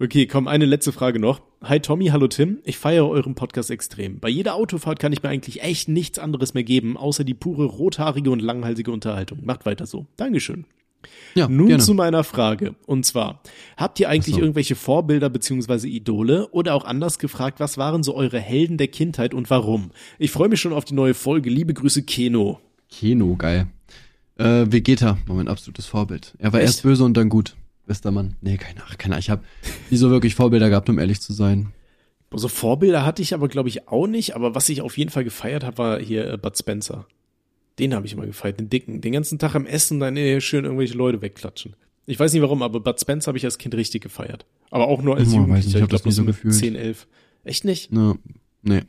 Okay, komm, eine letzte Frage noch. Hi Tommy, hallo Tim. Ich feiere euren Podcast extrem. Bei jeder Autofahrt kann ich mir eigentlich echt nichts anderes mehr geben, außer die pure rothaarige und langhalsige Unterhaltung. Macht weiter so. Dankeschön. Ja, Nun gerne. zu meiner Frage. Und zwar, habt ihr eigentlich so. irgendwelche Vorbilder beziehungsweise Idole oder auch anders gefragt, was waren so eure Helden der Kindheit und warum? Ich freue mich schon auf die neue Folge. Liebe Grüße, Keno. Kino, geil. Äh, Vegeta war mein absolutes Vorbild. Er war Echt? erst böse und dann gut. Bester Mann. Nee, keine Ahnung. Keine Ahnung. Ich habe nie so wirklich Vorbilder gehabt, um ehrlich zu sein. So Vorbilder hatte ich aber, glaube ich, auch nicht. Aber was ich auf jeden Fall gefeiert habe, war hier äh, Bud Spencer. Den habe ich immer gefeiert, den dicken. Den ganzen Tag am Essen dann äh, schön irgendwelche Leute wegklatschen. Ich weiß nicht warum, aber Bud Spencer habe ich als Kind richtig gefeiert. Aber auch nur als Oh, Jugendlicher. nicht, ich hab das glaub, nie so gefühlt. 10, 11. Echt nicht? Ne, nee.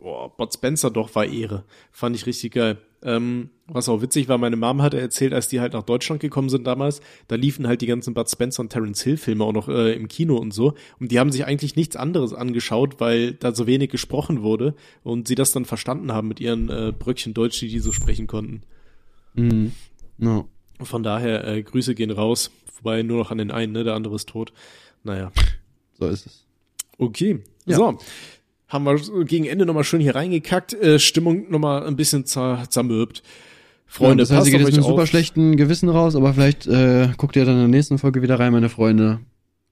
Boah, Bud Spencer doch war Ehre. Fand ich richtig geil. Ähm, was auch witzig war, meine Mom hatte erzählt, als die halt nach Deutschland gekommen sind damals, da liefen halt die ganzen Bud Spencer und Terence Hill Filme auch noch äh, im Kino und so. Und die haben sich eigentlich nichts anderes angeschaut, weil da so wenig gesprochen wurde und sie das dann verstanden haben mit ihren äh, Bröckchen Deutsch, die die so sprechen konnten. Mhm. No. Von daher, äh, Grüße gehen raus. Wobei nur noch an den einen, ne? Der andere ist tot. Naja. So ist es. Okay. Ja. So. Haben wir gegen Ende nochmal schön hier reingekackt, äh, Stimmung nochmal ein bisschen zer zermürbt. Freunde, ja, das heißt, ihr geht jetzt mit super schlechten Gewissen raus, aber vielleicht äh, guckt ihr dann in der nächsten Folge wieder rein, meine Freunde.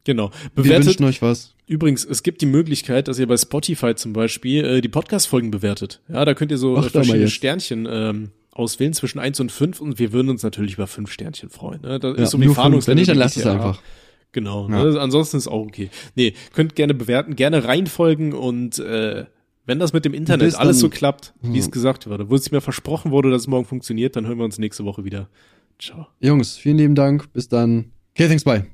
Genau. Wir Bewertet, wünschen euch was. übrigens, es gibt die Möglichkeit, dass ihr bei Spotify zum Beispiel äh, die Podcast-Folgen bewertet. Ja, da könnt ihr so Ach, äh, verschiedene. Sternchen ähm, auswählen zwischen eins und fünf und wir würden uns natürlich über fünf Sternchen freuen. Ne? Das Ja, ist so fünf. Fahndungslevel Wenn nicht, dann lasst es einfach. Genau. Ja. Ne? Ansonsten ist auch okay. Nee, könnt gerne bewerten, gerne reinfolgen und äh, wenn das mit dem Internet alles so klappt, wie es Hm. gesagt wurde, wo es mir versprochen wurde, dass es morgen funktioniert, dann hören wir uns nächste Woche wieder. Ciao. Jungs, vielen lieben Dank. Bis dann. Okay, thanks, bye.